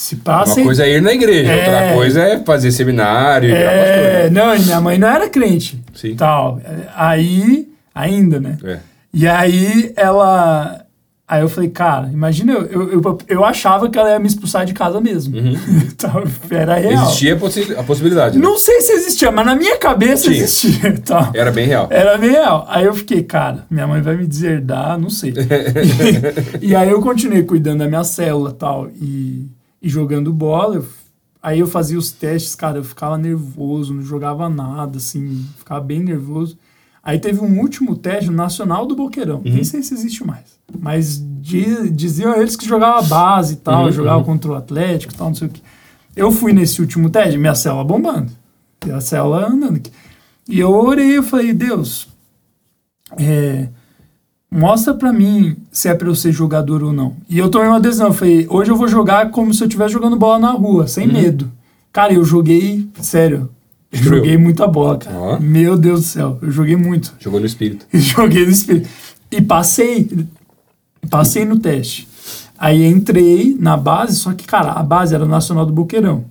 Se Uma passa. coisa é ir na igreja, outra É. coisa é fazer seminário e. É, não, e minha mãe não era crente. Sim. Tal. Aí, ainda, né? É. E aí ela. Aí eu falei, cara, imagina, eu, eu, eu, eu achava que ela ia me expulsar de casa mesmo. Tal, Era real. Uhum. Existia a, possi- a possibilidade, né? Não sei se existia, mas na minha cabeça Tinha. existia. Tal. Era bem real. Era bem real. Aí eu fiquei, cara, minha mãe vai me deserdar, não sei. e aí eu continuei cuidando da minha célula tal, e, e jogando bola. Eu- aí eu fazia os testes, cara, eu ficava nervoso, não jogava nada, assim, ficava bem nervoso. Aí teve um último teste Nacional do Boqueirão. Nem sei se existe mais. Mas di- diziam eles que jogava base e tal, Uhum, jogava uhum. contra o Atlético e tal, não sei o que. Eu fui nesse último teste, minha célula bombando. E a célula andando. aqui. E eu orei, eu falei, Deus, é, mostra pra mim se é pra eu ser jogador ou não. E eu tomei uma decisão, eu falei, hoje eu vou jogar como se eu estivesse jogando bola na rua, sem medo. Cara, eu joguei, sério, eu joguei muita bola, cara. Ó. Meu Deus do céu, eu joguei muito. Jogou no espírito. joguei no espírito. E passei, passei no teste. Aí entrei na base, só que, cara, a base era o Nacional do Boqueirão.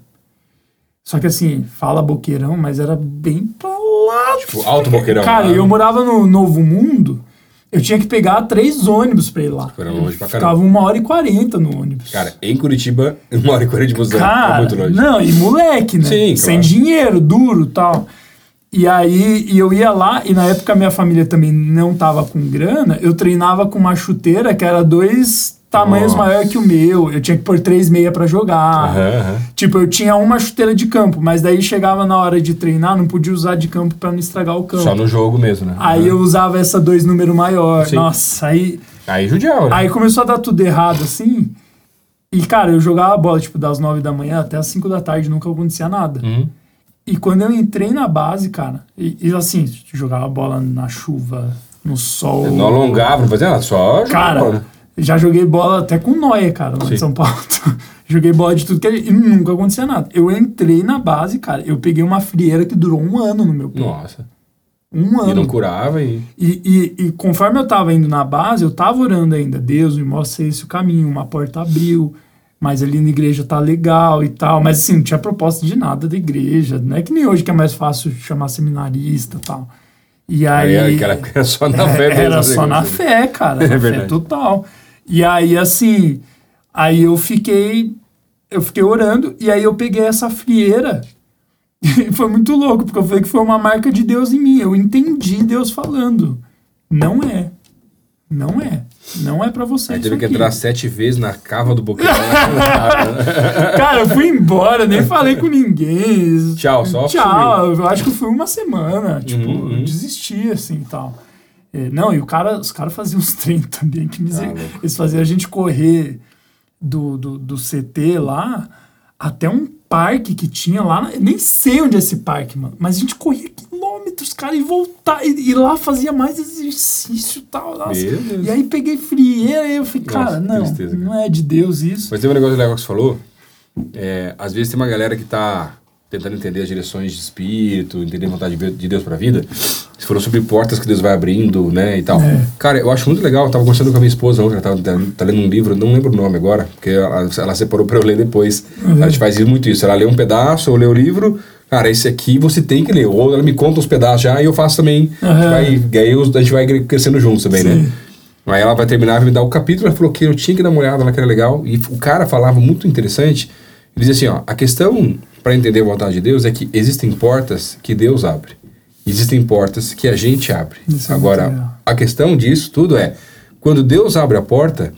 Só que assim, fala Boqueirão, mas era bem pra lá. Tipo, alto boqueirão. Cara, né? eu morava no Novo Mundo, eu tinha que pegar três ônibus pra ir lá. Era longe pra Ficava caramba. uma hora e quarenta no ônibus. Cara, em Curitiba, uma hora e quarenta de busão. é Cara, muito longe. não, e moleque, né? Sim, Sem claro. dinheiro, duro tal. E aí, e eu ia lá, e na época minha família também não tava com grana, eu treinava com uma chuteira que era dois tamanhos Nossa. maior que o meu. Eu tinha que pôr três meia pra jogar. Aham, aham. Tipo, eu tinha uma chuteira de campo, mas daí chegava na hora de treinar, não podia usar de campo pra não estragar o campo. Só no jogo mesmo, né? Aí eu usava essa dois número maior. Sim. Nossa, aí. Aí judiava, né? Aí começou a dar tudo errado, assim. E, cara, eu jogava bola, tipo, das nove da manhã até as cinco da tarde, nunca acontecia nada. Uhum. E quando eu entrei na base, cara, e, e assim, jogava bola na chuva, no sol. Não alongava, não fazia nada, só Cara, jogava, né? Já joguei bola até com Noia, cara, lá Sim. em São Paulo. joguei bola de tudo que e nunca acontecia nada. Eu entrei na base, cara, eu peguei uma frieira que durou um ano no meu pé. Nossa. Um E não ano. curava e. E, e, e conforme eu tava indo na base, eu tava orando ainda. Deus me mostra esse o caminho, uma porta abriu, mas ali na igreja tá legal e tal. Mas assim, não tinha proposta de nada da igreja. Não é que nem hoje que é mais fácil chamar seminarista e tal. E aí. Aquela época era só na É, fé mesmo. Era esse só na fé, cara. É na fé verdade. total. E aí, assim, aí eu fiquei. Eu fiquei orando, e aí eu peguei essa frieira. E foi muito louco, porque eu falei que foi uma marca de Deus em mim. Eu entendi Deus falando. Não é. Não é. Não é pra você. Aí teve que aqui. entrar sete vezes na cava do boqueirão. Cara, eu fui embora, nem falei com ninguém. Tchau, só Tchau. Eu acho que fui uma semana. Tipo, Uhum, eu desisti, assim e tal. É, não, e o cara, os caras faziam uns treinos também. Que miser... Ah. Eles faziam a gente correr do, do, do CT lá até um parque que tinha lá. Nem sei onde é esse parque, mano. Mas a gente corria quilômetros, cara, e voltar. E, e lá fazia mais exercício e tal. nossa. Meu Deus. E aí peguei frieira e eu falei, Nossa, cara, não, tristeza, cara. não é de Deus isso. Mas tem um negócio legal que você falou. É, às vezes tem uma galera que tá tentando entender as direções de espírito, entender a vontade de Deus- de Deus pra vida. Falou sobre portas que Deus vai abrindo, né, e tal. É. Cara, eu acho muito legal. Eu tava conversando com a minha esposa ontem, ela tava tá, tá lendo um livro, não lembro o nome agora, porque ela, ela separou pra eu ler depois. A gente faz muito isso. Ela lê um pedaço, eu leio o livro. Cara, esse aqui você tem que ler. Ou ela me conta os pedaços já e eu faço também. A gente vai, e aí a gente vai crescendo juntos também, né? Sim. Aí ela vai terminar, vai me dar o capítulo, ela falou que eu tinha que dar uma olhada lá, que era legal. E o cara falava muito interessante. Ele dizia assim, ó, a questão para entender a vontade de Deus é que existem portas que Deus abre. Existem portas que a gente abre. Isso é Agora, legal. a questão disso tudo é, quando Deus abre a porta,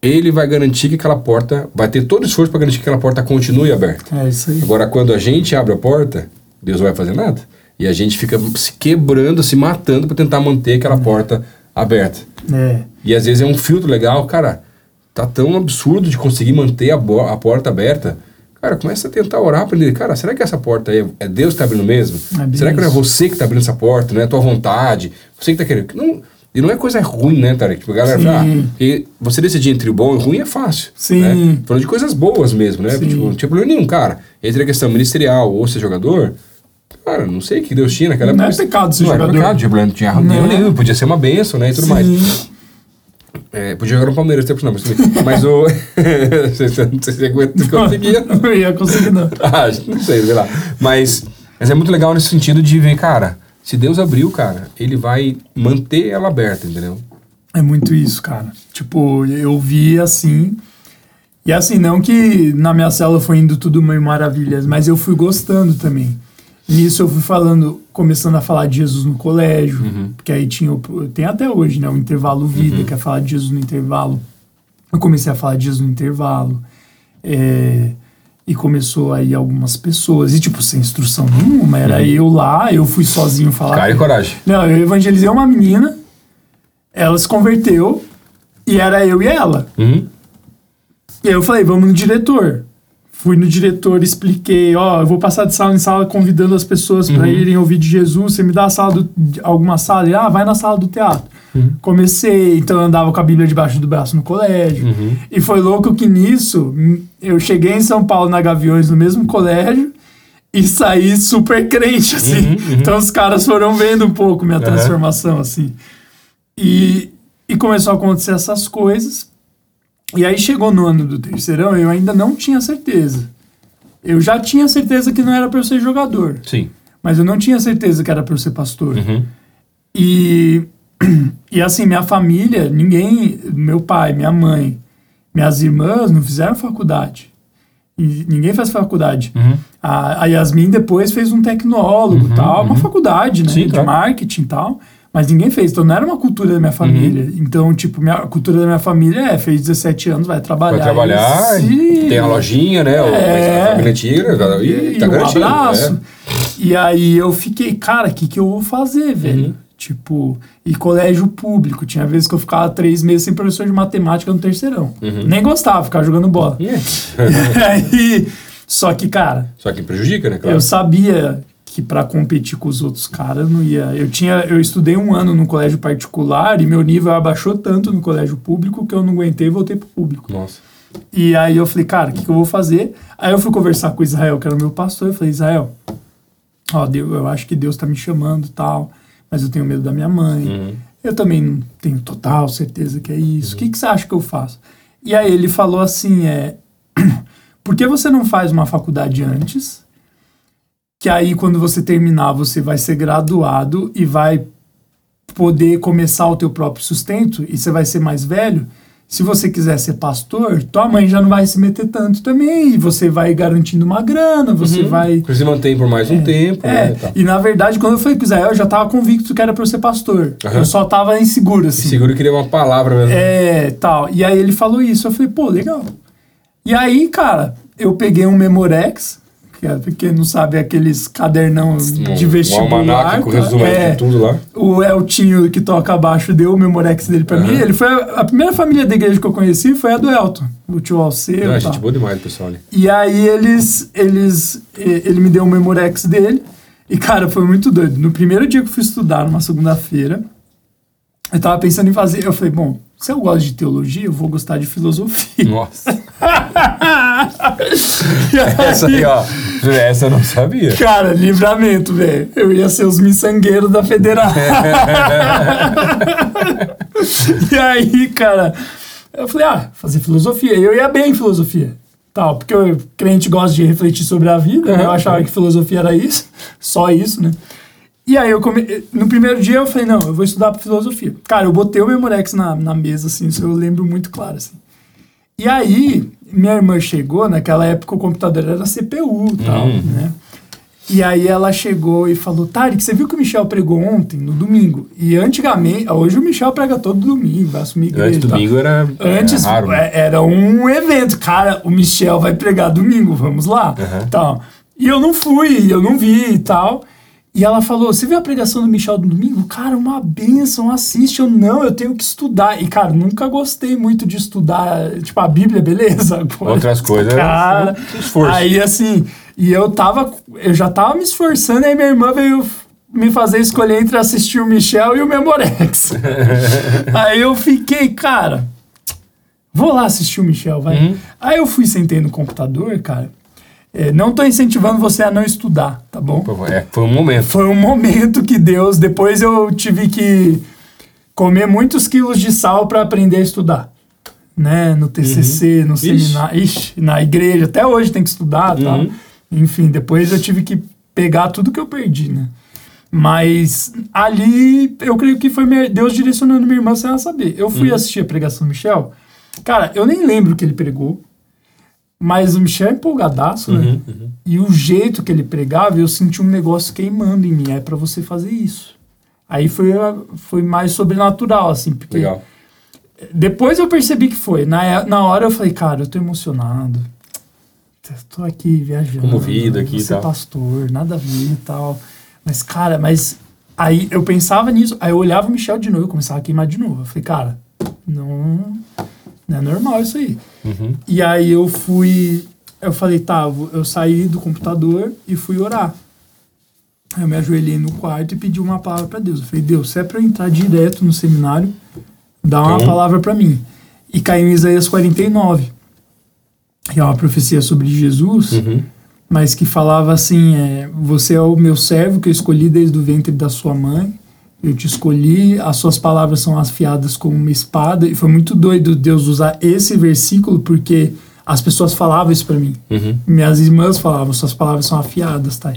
ele vai garantir que aquela porta, vai ter todo o esforço para garantir que aquela porta continue aberta. É isso aí. Agora, quando a gente abre a porta, Deus não vai fazer nada. E a gente fica se quebrando, se matando para tentar manter aquela porta aberta. É. E às vezes é um filtro legal, cara, tá tão absurdo de conseguir manter a, a porta aberta. Cara, começa a tentar orar para ele. Cara, será que essa porta aí é Deus que tá abrindo mesmo? É será que não é você que tá abrindo essa porta, não é a tua vontade? Você que tá querendo. Não, e não é coisa ruim, né, Tarek? Tipo, a galera Sim. fala, ah, você decidir entre o bom e o ruim é fácil. Sim. Né? Falando de coisas boas mesmo, né? Sim. Tipo, não tinha problema nenhum, cara. Entre a questão ministerial ou ser jogador, cara, não sei o que Deus tinha naquela Não é época. pecado ser não jogador. Não é pecado, não tinha Não. nenhum, podia ser uma bênção, né, e tudo mais. É, podia jogar no Palmeiras, tempo não, mas, mas o. não sei se não aguenta conseguia. Não ia conseguir, não. Ah, não sei, sei lá. Mas, mas é muito legal nesse sentido de ver, cara, se Deus abriu, cara, ele vai manter ela aberta, entendeu? É muito isso, cara. Tipo, eu vi assim. E assim, não que na minha célula foi indo tudo meio maravilhas, mas eu fui gostando também. Nisso eu fui falando, começando a falar de Jesus no colégio, porque aí tinha, tem até hoje, né, o intervalo vida, que é falar de Jesus no intervalo. Eu comecei a falar de Jesus no intervalo. é, e começou aí algumas pessoas, e tipo, sem instrução nenhuma, era eu lá, eu fui sozinho falar. Cara e coragem. Não, eu evangelizei uma menina, ela se converteu e era eu e ela. Uhum. E aí eu falei, vamos no diretor. Fui no diretor, expliquei, ó, eu vou passar de sala em sala convidando as pessoas para irem ouvir de Jesus. Você me dá a sala do, de- alguma sala? Ele, ah, vai na sala do teatro. Comecei, então eu andava com a Bíblia debaixo do braço no colégio. E foi louco que nisso, hum, eu cheguei em São Paulo na Gaviões, no mesmo colégio, e saí super crente, assim. Então os caras foram vendo um pouco minha transformação, assim. E, e começou a acontecer essas coisas. E aí chegou no ano do terceirão, eu ainda não tinha certeza. Eu já tinha certeza que não era para eu ser jogador, Sim. mas eu não tinha certeza que era para eu ser pastor. Uhum. E, e assim, minha família, ninguém, meu pai, minha mãe, minhas irmãs não fizeram faculdade. E ninguém faz faculdade. Uhum. A, a Yasmin depois fez um tecnólogo tal, uma faculdade, né? Sim, de claro. marketing e tal. Mas ninguém fez. Então não era uma cultura da minha família. Uhum. Então, tipo, minha, a cultura da minha família é, fez 17 anos, vai trabalhar. Vai trabalhar, e tem a lojinha, né? É. A família antiga, e, e tá um garantido. abraço. né? E aí eu fiquei, cara, o que, que eu vou fazer, velho? Uhum. Tipo, e colégio público. Tinha vezes que eu ficava três meses sem professor de matemática no terceirão. Uhum. Nem gostava, ficava jogando bola. Yeah. Aí, só que, cara, Só que prejudica, né? Claro. eu sabia que para competir com os outros caras não ia. Eu tinha, eu estudei um ano no colégio particular e meu nível abaixou tanto no colégio público que eu não aguentei e voltei pro público. Nossa. E aí eu falei, cara, o que, que eu vou fazer? Aí eu fui conversar com o Israel, que era o meu pastor, eu falei, Israel, ó, Deus, eu acho que Deus tá me chamando e tal, mas eu tenho medo da minha mãe. Uhum. Eu também não tenho total certeza que é isso. O que, que você acha que eu faço? E aí ele falou assim, é... Por que você não faz uma faculdade antes? Que aí quando você terminar, você vai ser graduado e vai poder começar o teu próprio sustento e você vai ser mais velho. Se você quiser ser pastor, tua mãe já não vai se meter tanto também. E você vai garantindo uma grana, você vai... Porque se mantém por mais um tempo, É, né? Tá. e na verdade, quando eu falei com o Israel, eu já tava convicto que era pra eu ser pastor. Aham. Eu só tava inseguro, assim. Seguro queria uma palavra mesmo. É, tal. E aí ele falou isso. Eu falei, pô, legal. E aí, cara, eu peguei um Memorex, que é, pra quem não sabe, aqueles cadernão de Um vestibular. com tá? resumo é, de tudo lá. o Eltinho que toca abaixo deu o Memorex dele pra mim. Ele foi a, a primeira família da igreja que eu conheci foi a do Elton, o tio Alceu. E é gente boa demais, pessoal ali. E aí eles, eles, ele me deu o Memorex dele. E cara, foi muito doido. No primeiro dia que eu fui estudar, numa segunda-feira, eu tava pensando em fazer. Eu falei, bom, se eu gosto de teologia, eu vou gostar de filosofia. Nossa. E Essa aí, ó. Essa eu não sabia. Cara, livramento, velho. Eu ia ser os miçangueiros da federal. e aí, cara, eu falei, ah, fazer filosofia. Eu ia bem em filosofia. Tal, porque o crente gosta de refletir sobre a vida, né? Eu achava que filosofia era isso, só isso, né? E aí, eu come... no primeiro dia, eu falei, não, eu vou estudar pra filosofia. Cara, eu botei o Memorex na, na mesa, assim, isso eu lembro muito claro, assim. E aí, minha irmã chegou, naquela época o computador era CPU e tal, Hum. né? E aí ela chegou e falou, Tarek, você viu que o Michel pregou ontem, no domingo? E antigamente, hoje o Michel prega todo domingo, vai assumir igreja Antes domingo era, Antes era raro. né? é, era um evento. Cara, o Michel vai pregar domingo, vamos lá. Uhum. Tal. E eu não fui, eu não vi e tal. E ela falou: Você viu a pregação do Michel no domingo? Cara, uma benção, assiste. Eu não, eu tenho que estudar. E, cara, nunca gostei muito de estudar, tipo, a Bíblia, beleza? Agora, Outras coisas, Cara, é um esforço. aí assim, e eu tava, eu já tava me esforçando, aí minha irmã veio me fazer escolher entre assistir o Michel e o Memorex. aí eu fiquei, cara, vou lá assistir o Michel, vai. Uhum. Aí eu fui, sentei no computador, cara. É, não tô incentivando você a não estudar, tá bom? É, foi um momento. Foi um momento que Deus, depois eu tive que comer muitos quilos de sal para aprender a estudar. Né? No TCC, no Ixi. seminário, ixi, na igreja, até hoje tem que estudar, tá? Uhum. Enfim, depois eu tive que pegar tudo que eu perdi, né? Mas ali eu creio que foi minha- Deus direcionando minha irmã sem ela saber. Eu fui assistir a pregação do Michel. Cara, eu nem lembro o que ele pregou. Mas o Michel é empolgadaço, né? E o jeito que ele pregava, eu senti um negócio queimando em mim. É pra você fazer isso. Aí foi, foi mais sobrenatural, assim, porque Legal. depois eu percebi que foi. Na, na hora eu falei, cara, eu tô emocionado. Eu tô aqui viajando. Comovido aqui e é tal. pastor, nada a ver e tal. Mas, cara, mas. Aí eu pensava nisso, aí eu olhava o Michel de novo, eu começava a queimar de novo. Eu falei, cara, não, não é normal isso aí. Uhum. E aí eu fui. Eu falei, tá, eu saí do computador e fui orar. Aí eu me ajoelhei no quarto e pedi uma palavra para Deus. Eu falei, Deus, se é pra eu entrar direto no seminário, dá uma Então- palavra para mim. E caiu em Isaías 49, que é uma profecia sobre Jesus, Uhum. mas que falava assim: é, Você é o meu servo que eu escolhi desde o ventre da sua mãe. Eu te escolhi, as suas palavras são afiadas como uma espada. E foi muito doido Deus usar esse versículo, porque as pessoas falavam isso para mim. Uhum. Minhas irmãs falavam: Suas palavras são afiadas, tá?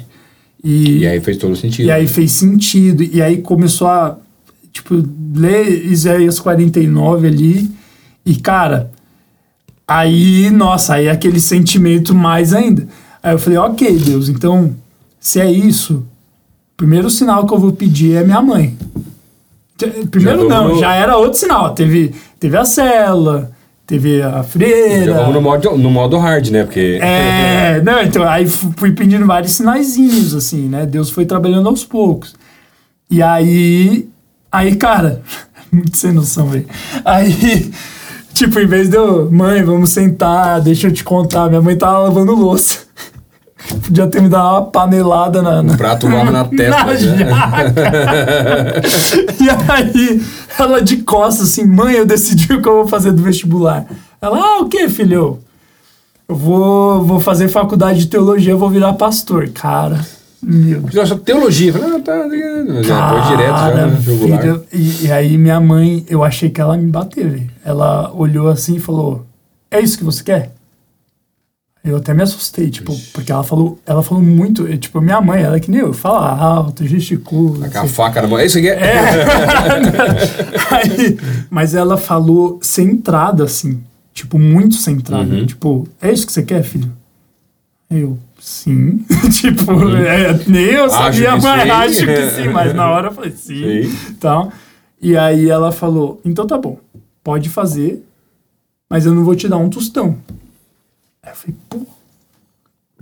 E, E aí fez todo sentido. e aí fez sentido. E aí começou a, tipo, ler Isaías 49 ali. E, cara, aí, nossa, aí aquele sentimento mais ainda. Aí eu falei, ok, Deus, então, se é isso, primeiro sinal que eu vou pedir é minha mãe. Primeiro Já não, no- já era outro sinal. Teve, teve a cela, teve a freira. Já vamos no modo, no modo hard, né? Porque. É, não, então aí fu- fui pedindo vários sinaizinhos, assim, né? Deus foi trabalhando aos poucos. E aí Aí, cara, muito sem noção, velho. Aí, tipo, em vez de eu, mãe, vamos sentar, deixa eu te contar, minha mãe tava lavando louça. Podia ter me dado uma panelada na. na o prato voava na testa. na e aí, ela de costas, assim, mãe, eu decidi o que eu vou fazer do vestibular. Ela, ah, o que, filho? Eu vou, vou fazer faculdade de teologia, eu vou virar pastor. Cara, meu Deus. Teologia. Falei, ah, tá, já foi direto já no vestibular. Filho, e, e, aí minha mãe, eu achei que ela me bateu. Ela olhou assim e falou, é isso que você quer? Eu até me assustei, tipo, porque ela falou, ela falou muito, tipo, minha mãe, ela é que nem eu, fala alto, gesticula. Tá com a faca na mão, é isso aqui? É. Aí, mas ela falou centrada, assim, tipo, muito centrada. Uhum. Tipo, é isso que você quer, filho? Eu, sim. tipo, uhum. é, nem eu sabia, acho mas sim. acho que sim. Mas na hora eu falei, sim. sim. Então, e aí ela falou, então tá bom, pode fazer, mas eu não vou te dar um tostão. Aí eu falei, pô.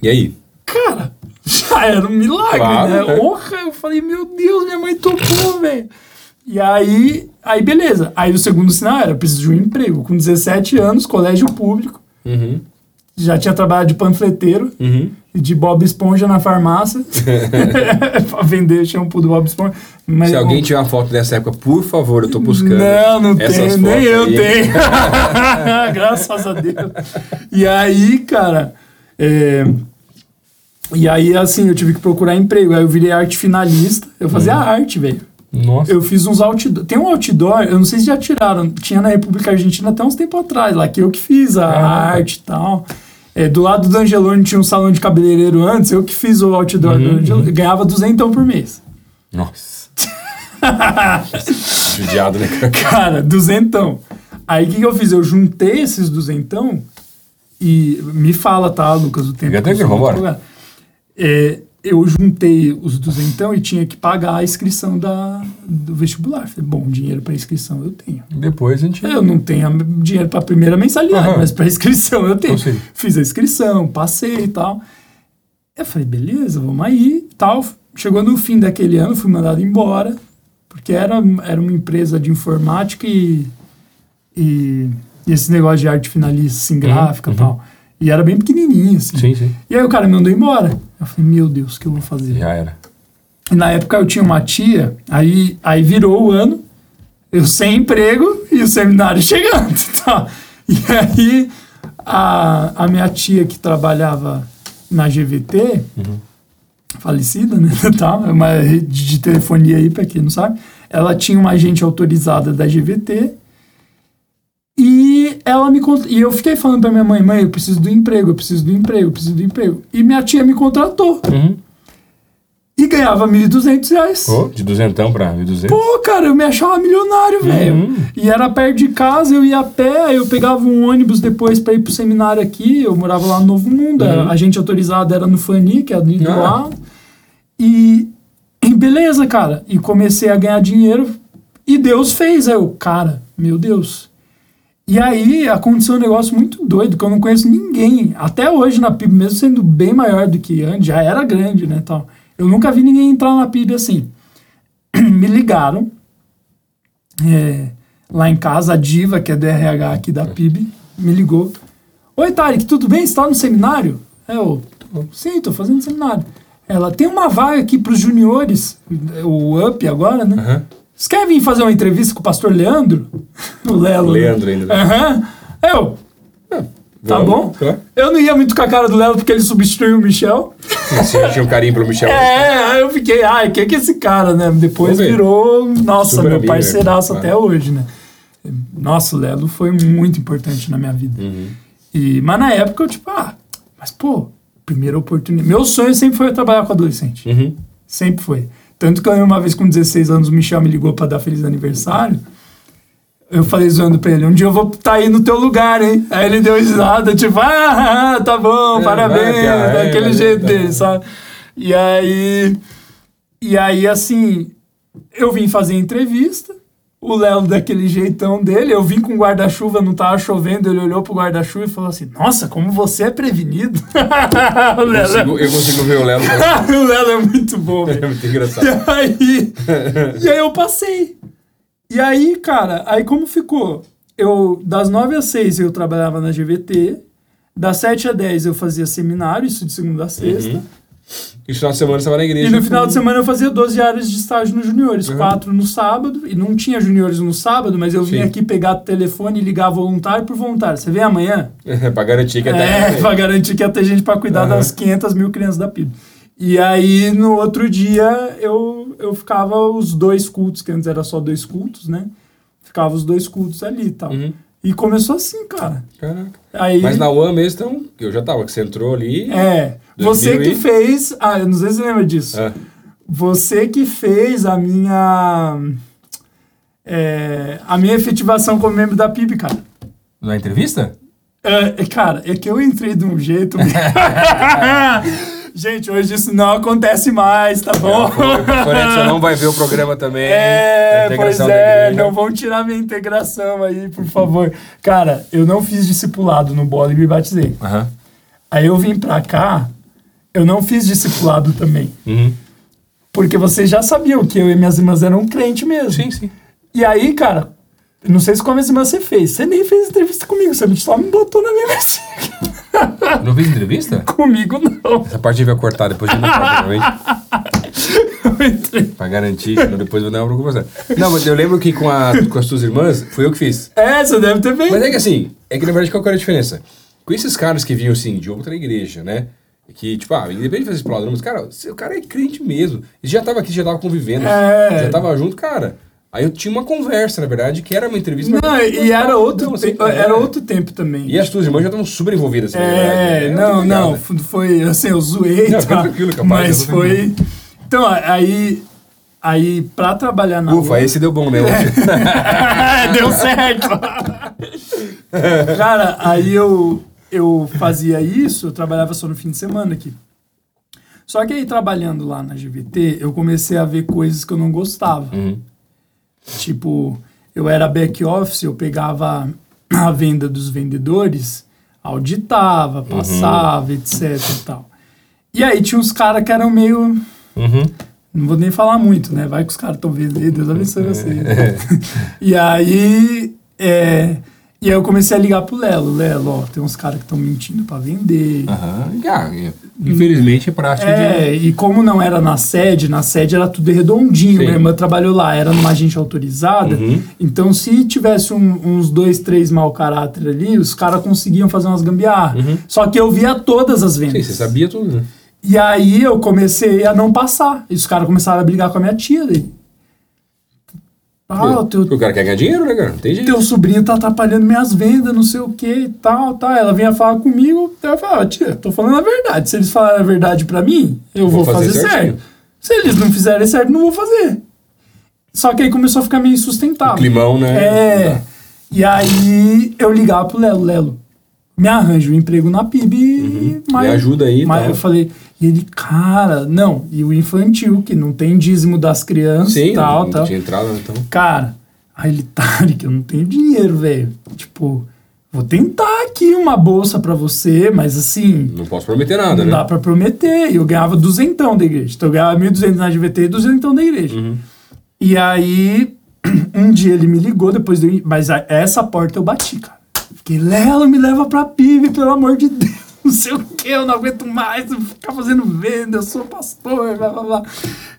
E aí? Cara, já era um milagre, claro, né? É. Porra, eu falei, meu Deus, minha mãe tocou, velho. E aí, aí beleza. Aí o segundo sinal era, eu preciso de um emprego. Com 17 anos, colégio público. Uhum. Já tinha trabalhado de panfleteiro. Uhum. De Bob Esponja na farmácia. pra vender shampoo do Bob Esponja. Mas, Se alguém tiver uma foto dessa época, por favor, eu tô buscando. Não, não tem, nem eu aí. tenho. Graças a Deus. E aí, cara. É... E aí, assim, eu tive que procurar emprego. Aí eu virei arte finalista. Eu fazia uhum. arte, velho. Nossa. Eu fiz uns outdoor. Tem um outdoor, eu não sei se já tiraram. Tinha na República Argentina até uns tempos atrás, lá que eu que fiz a ah, arte e tal. É, do lado do Angelone tinha um salão de cabeleireiro antes, eu que fiz o outdoor uhum, do Angelone. Uhum. Ganhava duzentão por mês. Nossa. Judiado, né? Cara, duzentão. Aí o que, que eu fiz? Eu juntei esses duzentão e me fala, tá, Lucas, o tempo. Fica tranquilo, vambora. É, eu juntei os duzentão e tinha que pagar a inscrição da, do vestibular. Falei, bom, dinheiro para inscrição eu tenho. Depois a gente. Eu não tenho dinheiro para a primeira mensalidade, mas para inscrição eu tenho. Então, Fiz a inscrição, passei e tal. Eu falei, beleza, vamos aí tal. Chegou no fim daquele ano, fui mandado embora, porque era, era uma empresa de informática e, e, e esse negócio de arte finalista, assim, gráfica e uhum. tal. E era bem pequenininho, assim. Sim, sim. E aí o cara me mandou embora. Eu falei, meu Deus, o que eu vou fazer? Já era. E na época eu tinha uma tia, aí, aí virou o ano, eu sem emprego e o seminário chegando. Tá? E aí a, a minha tia que trabalhava na GVT, uhum. falecida, né? Tá? Uma rede de telefonia aí, para quem não sabe. Ela tinha uma agente autorizada da GVT e ela me e eu fiquei falando para minha mãe, mãe, eu preciso do emprego, eu preciso do emprego, eu preciso do emprego. E minha tia me contratou. Uhum. E ganhava 1.200 reais. Pô, de duzentão pra 1.200? Pô, cara, eu me achava milionário, velho. Uhum. E era perto de casa, eu ia a pé, eu pegava um ônibus depois pra ir pro seminário aqui. Eu morava lá no Novo Mundo, uhum. a gente autorizada era no Fani, que é do ah. lado. E, e beleza, cara. E comecei a ganhar dinheiro. E Deus fez. Aí eu, cara, meu Deus e aí aconteceu um negócio muito doido, que eu não conheço ninguém, até hoje na PIB, mesmo sendo bem maior do que antes, já era grande, né, tal. Eu nunca vi ninguém entrar na PIB assim. Me ligaram, é, lá em casa, a Diva, que é do RH aqui da PIB, me ligou. Oi, Tarek, tudo bem? Você está no seminário? É, eu, sim, estou fazendo seminário. Ela tem uma vaga aqui para os juniores, o UP agora, né? Uhum. Vocês querem vir fazer uma entrevista com o pastor Leandro? o Lelo. Né? Leandro ainda. Né? Aham. Uhum. Eu. Tá bom? Tá. Eu não ia muito com a cara do Lelo porque ele substituiu o Michel. Você tinha um carinho pro Michel? É, aí eu fiquei, ai, quem é que é esse cara, né? Depois virou, nossa, Super meu parceiraço né? até hoje, né? Nossa, o Lelo foi muito importante na minha vida. Uhum. E, mas na época eu, tipo, ah, mas pô, primeira oportunidade. Meu sonho sempre foi trabalhar com adolescente. Uhum. Sempre foi. Tanto que uma vez com 16 anos o Michel me ligou para dar feliz aniversário. Eu falei zoando pra ele, um dia eu vou estar tá aí no teu lugar, hein? Aí ele deu risada, tipo, ah, tá bom, é, parabéns, vai, daquele é, jeito dele, sabe? E aí, e aí, assim, eu vim fazer entrevista, o Léo daquele jeitão dele, eu vim com guarda-chuva, não tava chovendo, ele olhou pro guarda-chuva e falou assim, nossa, como você é prevenido. eu, consigo, eu, consigo, ver o Léo. o Léo é muito bom. É muito engraçado. E aí, e aí eu passei. E aí, cara, aí como ficou? Eu, das 9 às 6 eu trabalhava na GVT, das 7 às 10 eu fazia seminário, isso de segunda a sexta. Uhum. E no final de semana você estava na igreja. E no final de semana eu fazia 12 horas de estágio nos juniores, Uhum. quatro no sábado, e não tinha juniores no sábado, mas eu vinha Sim. aqui pegar o telefone e ligar voluntário por voluntário. Você vem amanhã? pra garantir que até. É, pra garantir que ia ter gente pra cuidar Aham. das 500 mil crianças da PIB. E aí, no outro dia, eu, eu ficava os dois cultos, que antes era só dois cultos, né? Ficava os dois cultos ali e tal. Uhum. E começou assim, cara. Caraca. Aí, Mas na UAM mesmo, então, que eu já tava, que você entrou ali. É, você 2000 que e- fez... Ah, eu não sei se você lembra disso. Ah, Você que fez a minha... é, a minha efetivação como membro da PIB, cara. na entrevista? É, cara, é que eu entrei de um jeito. Gente, hoje isso não acontece mais, tá bom? Porém, você não vai ver o programa também. É, a pois é, não vão tirar minha integração aí, por favor. Cara, eu não fiz discipulado no bola e me batizei. Aham. Aí eu vim pra cá, eu não fiz discipulado também. Uhum. Porque vocês já sabiam que eu e minhas irmãs eram crente mesmo. Sim, sim. E aí, cara, não sei se com as minhas irmãs você fez. Você nem fez entrevista comigo, você só me botou na minha versículo. Não fez entrevista? comigo não. Essa parte vai cortar, depois gente não entrei. Pra garantir, depois eu não abro com você. Não, mas eu lembro que com, a, com as tuas irmãs, foi eu que fiz. É, você deve ter feito. Mas é que assim, é que na verdade qual que era a diferença? Com esses caras que vinham assim, de outra igreja, né? Que, tipo, ah, independente de fazer explorar, mas, cara, o cara é crente mesmo. E já tava aqui, já tava convivendo. É. Já tava junto, cara. Aí eu tinha uma conversa, na verdade, que era uma entrevista. mas- Não, e era outro, Não, assim, te- é. era outro tempo também. E as tuas irmãs já estavam super envolvidas. É, né? não, não, né? foi assim, eu zoei, Não, tá? tranquilo, capaz, mas foi... Então, aí, aí pra trabalhar na Ufa, esse deu bom, né? Deu certo! Cara, aí eu, eu fazia isso, eu trabalhava só no fim de semana aqui. Só que aí, trabalhando lá na GVT, eu comecei a ver coisas que eu não gostava. Uhum. Tipo, eu era back office, eu pegava a venda dos vendedores, auditava, passava, etc e tal. E aí tinha uns caras que eram meio... Uhum. Não vou nem falar muito, né? Vai que os caras estão vendo aí, Deus abençoe você. e aí, é, e aí eu comecei a ligar pro Lelo. Lelo, ó, tem uns caras que estão mentindo pra vender. Aham. Ah, infelizmente é prática É, e como não era na sede, na sede era tudo redondinho. Sim. Minha irmã trabalhou lá, era numa agente autorizada. Uhum. Então, se tivesse um- uns dois, três mau caráter ali, os caras conseguiam fazer umas gambiarras. Só que eu via todas as Sim, vendas. você sabia tudo, né? E aí eu comecei a não passar. E os caras começaram a brigar com a minha tia daí. Ah, o teu, Porque o cara quer ganhar dinheiro, né, cara? Não tem jeito. teu sobrinho tá atrapalhando minhas vendas, não sei o que e tal, tal. Ela vinha falar comigo, eu falava, tia, tô falando a verdade. Se eles falarem a verdade pra mim, eu vou, Vou fazer, fazer certo. Se eles não fizerem certo, não vou fazer. Só que aí começou a ficar meio insustentável. Climão, né? É. E aí eu ligava pro Lelo, Lelo, me arranja um emprego na PIB. Mas, Me ajuda aí Mas tal. eu falei, e ele, cara, não, e o infantil, que não tem dízimo das crianças e tal, não tal. tinha entrado, né, então. Cara, aí ele, Tarek, eu não tenho dinheiro, velho. Tipo, vou tentar aqui uma bolsa pra você, mas assim, Não posso prometer nada, não né? dá pra prometer. E eu ganhava duzentão da igreja. Então eu ganhava 1.200 na GVT e duzentão da igreja. Uhum. E aí, um dia ele me ligou, depois de... Mas essa porta eu bati, cara. Fiquei, Lelo, me leva pra PIB, pelo amor de Deus. Não sei o que, eu não aguento mais ficar fazendo venda, eu sou pastor, blá blá blá.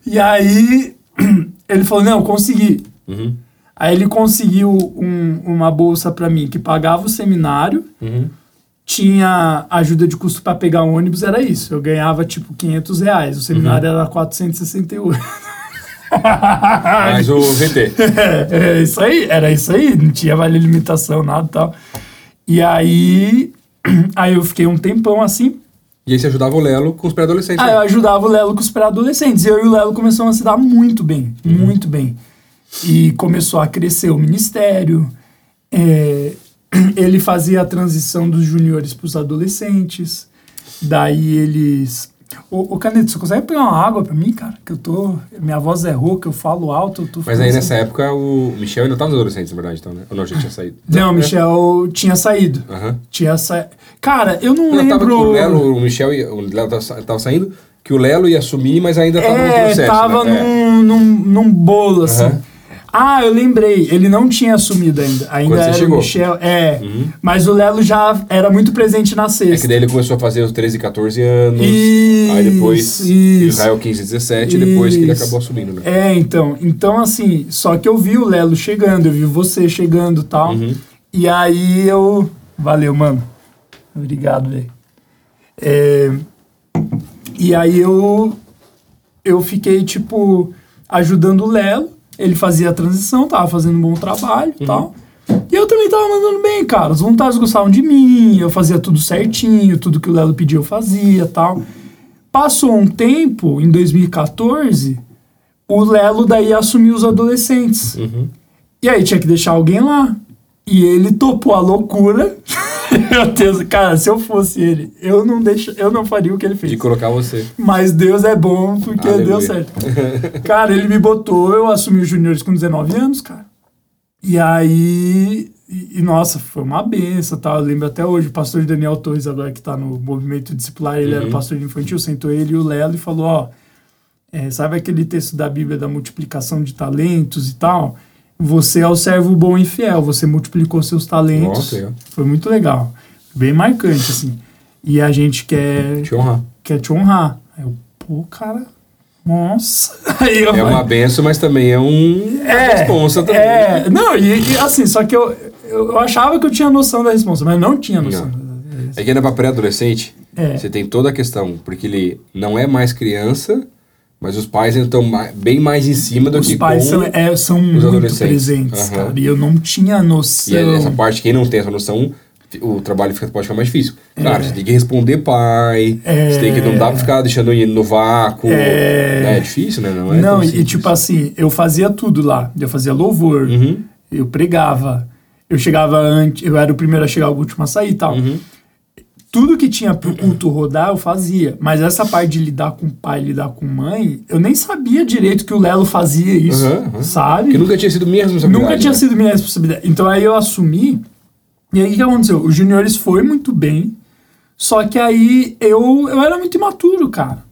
E aí, ele falou, não, consegui. Uhum. Aí ele conseguiu um- uma bolsa pra mim que pagava o seminário, Uhum. tinha ajuda de custo pra pegar um ônibus, era isso. Eu ganhava tipo 500 reais, o seminário era 468. Mas o VT. é, é isso aí, era isso aí, não tinha vale limitação, nada e tal. E aí, aí eu fiquei um tempão assim, E aí você ajudava o Lelo com os pré-adolescentes. Aí eu né? ajudava o Lelo com os pré-adolescentes. E eu e o Lelo começamos a se dar muito bem, muito bem. E começou a crescer o ministério. É, ele fazia a transição dos juniores para os adolescentes. Daí eles. Ô, ô Caneto, você consegue pegar uma água pra mim, cara? Que eu tô. Minha voz é rouca, eu falo alto, eu tô Mas aí assim. nessa época o Michel ainda tava nos adolescentes, na verdade, então, né? Ou não, já tinha saído? Não, o Michel tinha saído. Aham. Tinha sa... Cara, eu não Não, tava lembro. com o Lelo, o Michel ia, o Lelo tava, tava saindo, que o Lelo ia assumir, mas ainda tava no É, processo. tava né? É. num, num, num bolo, assim. Aham. Ah, eu lembrei. Ele não tinha assumido ainda. Ainda Quando você era chegou. o Michel. É. Uhum. Mas o Lelo já era muito presente na É sexta. que daí ele começou a fazer os 13, 14 anos. Isso, aí depois isso. Israel 15, 17, e depois que ele Isso. acabou assumindo, né? É, então. Então, assim, só que eu vi o Lelo chegando, eu vi você chegando e tal. Uhum. E aí eu. Valeu, mano. Obrigado, velho. É, E aí eu. Eu fiquei, tipo, ajudando o Lelo. Ele fazia a transição, tava fazendo um bom trabalho e tal. E eu também tava mandando bem, cara. Os voluntários gostavam de mim, eu fazia tudo certinho, tudo que o Lelo pedia eu fazia tal. Passou um tempo, em 2014, o Lelo daí assumiu os adolescentes. Uhum. E aí tinha que deixar alguém lá. E ele topou a loucura. Meu Deus, cara, se eu fosse ele, eu não deixo, eu não faria o que ele fez. De colocar você. Mas Deus é bom porque Aleluia. deu certo. cara, ele me botou, eu assumi os juniores com 19 anos, cara. E aí, e, e, nossa, foi uma benção, tá? Eu lembro até hoje, o pastor Daniel Torres, agora que tá no movimento discipular, ele era Uhum. pastor de infantil, sentou ele e o Lelo e falou, ó, é, sabe aquele texto da Bíblia da multiplicação de talentos e tal? Você é o servo bom e fiel, você multiplicou seus talentos. Nossa, é. Foi muito legal. Bem marcante, assim. E a gente quer, Te honrar. quer te honrar. Aí eu, pô, cara, nossa. Eu É uma benção, mas também é um é, responsa também. É, não, e, e assim, só que eu, eu, achava que eu tinha noção da resposta, mas não tinha noção. É que ainda pra pré-adolescente, É. você tem toda a questão, porque ele não é mais criança, mas os pais ainda estão bem mais em cima do Os que pais são, é, são muito presentes, Aham. cara. E eu não tinha noção. E essa parte, quem não tem essa noção, o trabalho fica, pode ficar mais difícil. Claro, É. você tem que responder pai, você tem que não dá pra ficar deixando ele no vácuo. É. né? É difícil, né? Não é não, e, tipo assim, eu fazia tudo lá. Eu fazia louvor, Uhum. eu pregava, eu chegava antes, eu era o primeiro a chegar, o último a sair e tal. Uhum. Tudo que tinha pro culto rodar, eu fazia. Mas essa parte de lidar com pai, lidar com mãe, eu nem sabia direito que o Lelo fazia isso, Uhum, uhum. sabe? Porque nunca tinha sido minha responsabilidade. Nunca tinha né? sido minha responsabilidade. Então aí eu assumi. E aí o que aconteceu? Os juniores foi muito bem. Só que aí eu, eu era muito imaturo, cara.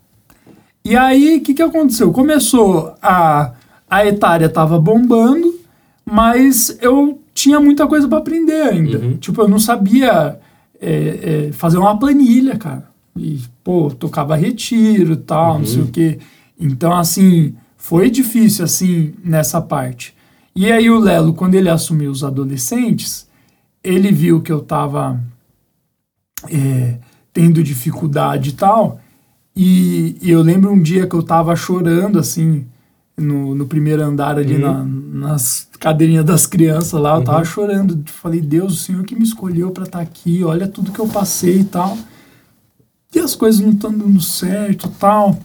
E aí o que, que aconteceu? Começou a. A etária tava bombando, mas eu tinha muita coisa para aprender ainda. Uhum. Tipo, eu não sabia é, é, fazer uma planilha, cara. E, pô, tocava retiro e tal, não sei o quê. Então, assim, foi difícil, assim, nessa parte. E aí o Lelo, quando ele assumiu os adolescentes, ele viu que eu tava é, tendo dificuldade e tal. E, e eu lembro um dia que eu tava chorando, assim, no, no primeiro andar ali na- nas cadeirinhas das crianças lá, eu tava chorando. Falei, Deus, o Senhor que me escolheu para estar aqui, olha tudo que eu passei e tal. E as coisas não estão dando certo e tal.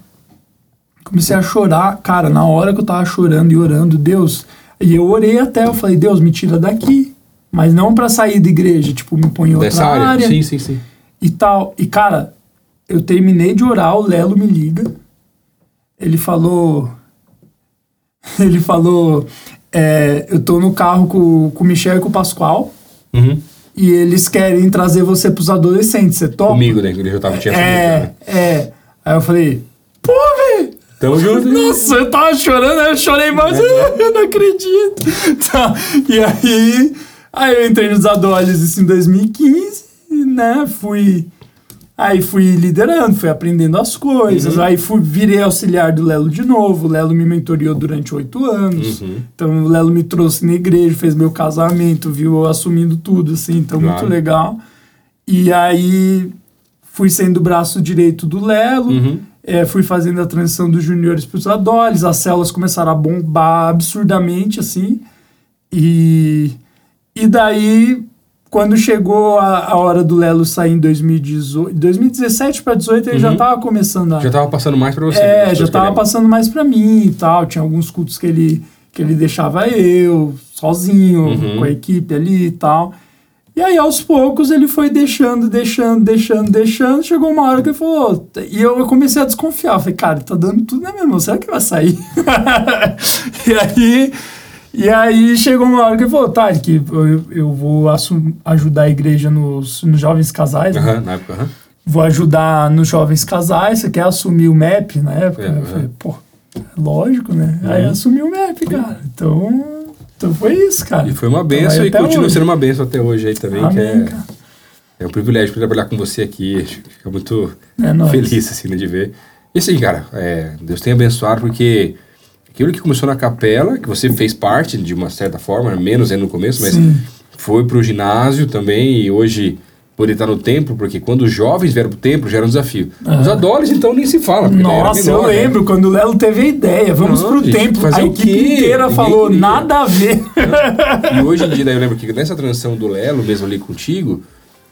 Comecei a chorar, cara, na hora que eu tava chorando e orando, Deus. E eu orei até, eu falei, Deus, me tira daqui. Mas não para sair da igreja, tipo, me põe em outra Dessa área. área Sim, sim, sim. e tal. E, cara, eu terminei de orar, o Lelo me liga. Ele falou. Ele falou. é, eu tô no carro com, com o Michel e com o Pascoal. Uhum. E eles querem trazer você pros adolescentes. Você topa? Comigo, né? Ele já tava, tinha É, né? é. Aí eu falei, pô, velho! Tamo junto. Nossa, eu tava chorando, aí eu chorei mais, eu não acredito. Tá, E aí, aí eu entrei nos Adoles isso em 2015, né? Fui. Aí fui liderando, fui aprendendo as coisas. Aí fui, virei auxiliar do Lelo de novo. O Lelo me mentoriou durante oito anos. Uhum. Então o Lelo me trouxe na igreja, fez meu casamento, viu eu assumindo tudo, assim. Então Claro. muito legal. E aí fui sendo o braço direito do Lelo. Uhum. É, fui fazendo a transição dos juniores para os adolescentes, as células começaram a bombar absurdamente, assim. E, e daí, quando chegou a, a hora do Lelo sair em 2018, 2017 para 2018, ele já Uhum. estava começando a. Já tava passando mais pra você. é, né? já estava passando mais para mim e tal. Tinha alguns cultos que ele, que ele deixava eu, sozinho, Uhum. com a equipe ali e tal. E aí, aos poucos, ele foi deixando, deixando, deixando, deixando. Chegou uma hora que ele falou. E eu, comecei a desconfiar. Eu falei, cara, ele tá dando tudo na minha mão. Será que vai sair? e aí. E aí chegou uma hora que ele falou, tá, que eu, eu vou ajudar a igreja nos, nos jovens casais, né? Aham, na época, aham. vou ajudar nos jovens casais, você quer assumir o MEP na época? É, eu é. falei, pô, lógico, né? Aí assumi o MEP, cara. Então, Então foi isso, cara. E foi uma Então, benção vai e continua hoje. sendo uma benção até hoje aí também, que Amém, é, cara. é um privilégio poder trabalhar com você aqui. Fica muito É nóis. feliz, assim, né, de ver. E assim, cara, é, Deus tem abençoado porque aquilo que começou na capela, que você fez parte de uma certa forma, menos ainda no começo, mas Sim. foi pro ginásio também e hoje poder estar no templo, porque quando os jovens vieram pro templo já era um desafio. Os adolescentes então nem se fala. Nossa, menor, eu né? lembro quando o Lelo teve a ideia. Vamos pro gente, templo. fazer A o equipe inteira Ninguém falou queria. nada a ver. E hoje em dia, eu lembro que nessa transição do Lelo, mesmo ali contigo,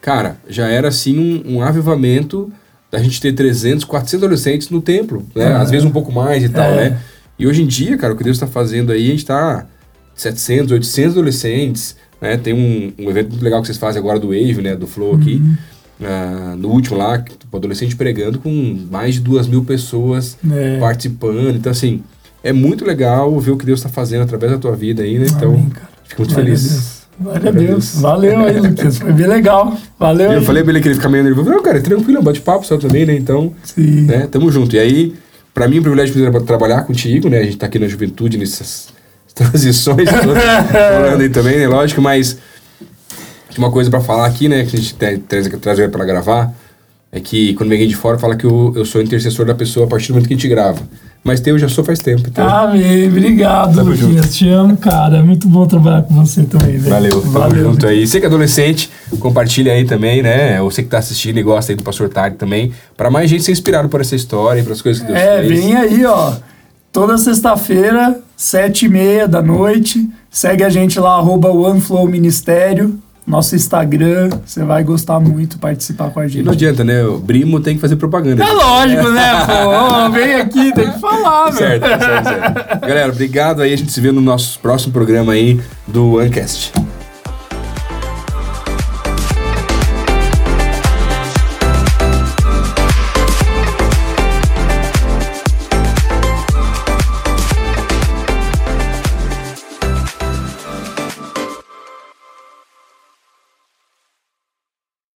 cara, já era assim um, um avivamento da gente ter 300, 400 adolescentes no templo, né? Às vezes um pouco mais e tal, É. né? E hoje em dia, cara, o que Deus está fazendo aí, a gente tá 700, 800 adolescentes, né? Tem um, um evento muito legal que vocês fazem agora do Wave, né? Do Flow aqui. Uhum. ah, no último lá, o adolescente pregando com mais de duas mil pessoas É. participando. Então, assim, é muito legal ver o que Deus está fazendo através da tua vida aí, né? Então, Amém, cara. fico muito Glória feliz. Glória a Deus. Valeu aí, Lucas. Foi bem legal. Valeu eu aí. falei pra ele que ele fica meio nervoso. Não, cara, é tranquilo, é bate-papo só também, né? Então, Sim. né, tamo junto. E aí, pra mim um privilégio poder tra- trabalhar contigo, né? A gente tá aqui na juventude, nessas transições falando aí também, né? Lógico, mas uma coisa pra falar aqui, né? Que a gente te- traz, traz pra gravar. É que quando vem alguém de fora, fala que eu, eu sou intercessor da pessoa a partir do momento que a gente grava. Mas teu eu já sou faz tempo. Então, Amém. Obrigado, Tamo Luquinhas. Te amo, cara. É muito bom trabalhar com você também, velho. Valeu, tamo Valeu. junto aí. Você que é adolescente, compartilha aí também, né? Você que tá assistindo e gosta aí do Pastor Tag também, pra mais gente ser inspirado por essa história e pelas coisas que Deus É, fez. vem aí, ó. Toda sexta-feira, sete e meia da noite. Segue a gente lá, arroba OneFlow Ministério. Nosso Instagram. Você vai gostar muito participar com a E gente. não adianta, né? O Brimo tem que fazer propaganda. É lógico, né, pô? Ô, Vem aqui, tem que falar, meu. Certo, certo, certo. Galera, obrigado aí. A gente se vê no nosso próximo programa aí do OneCast.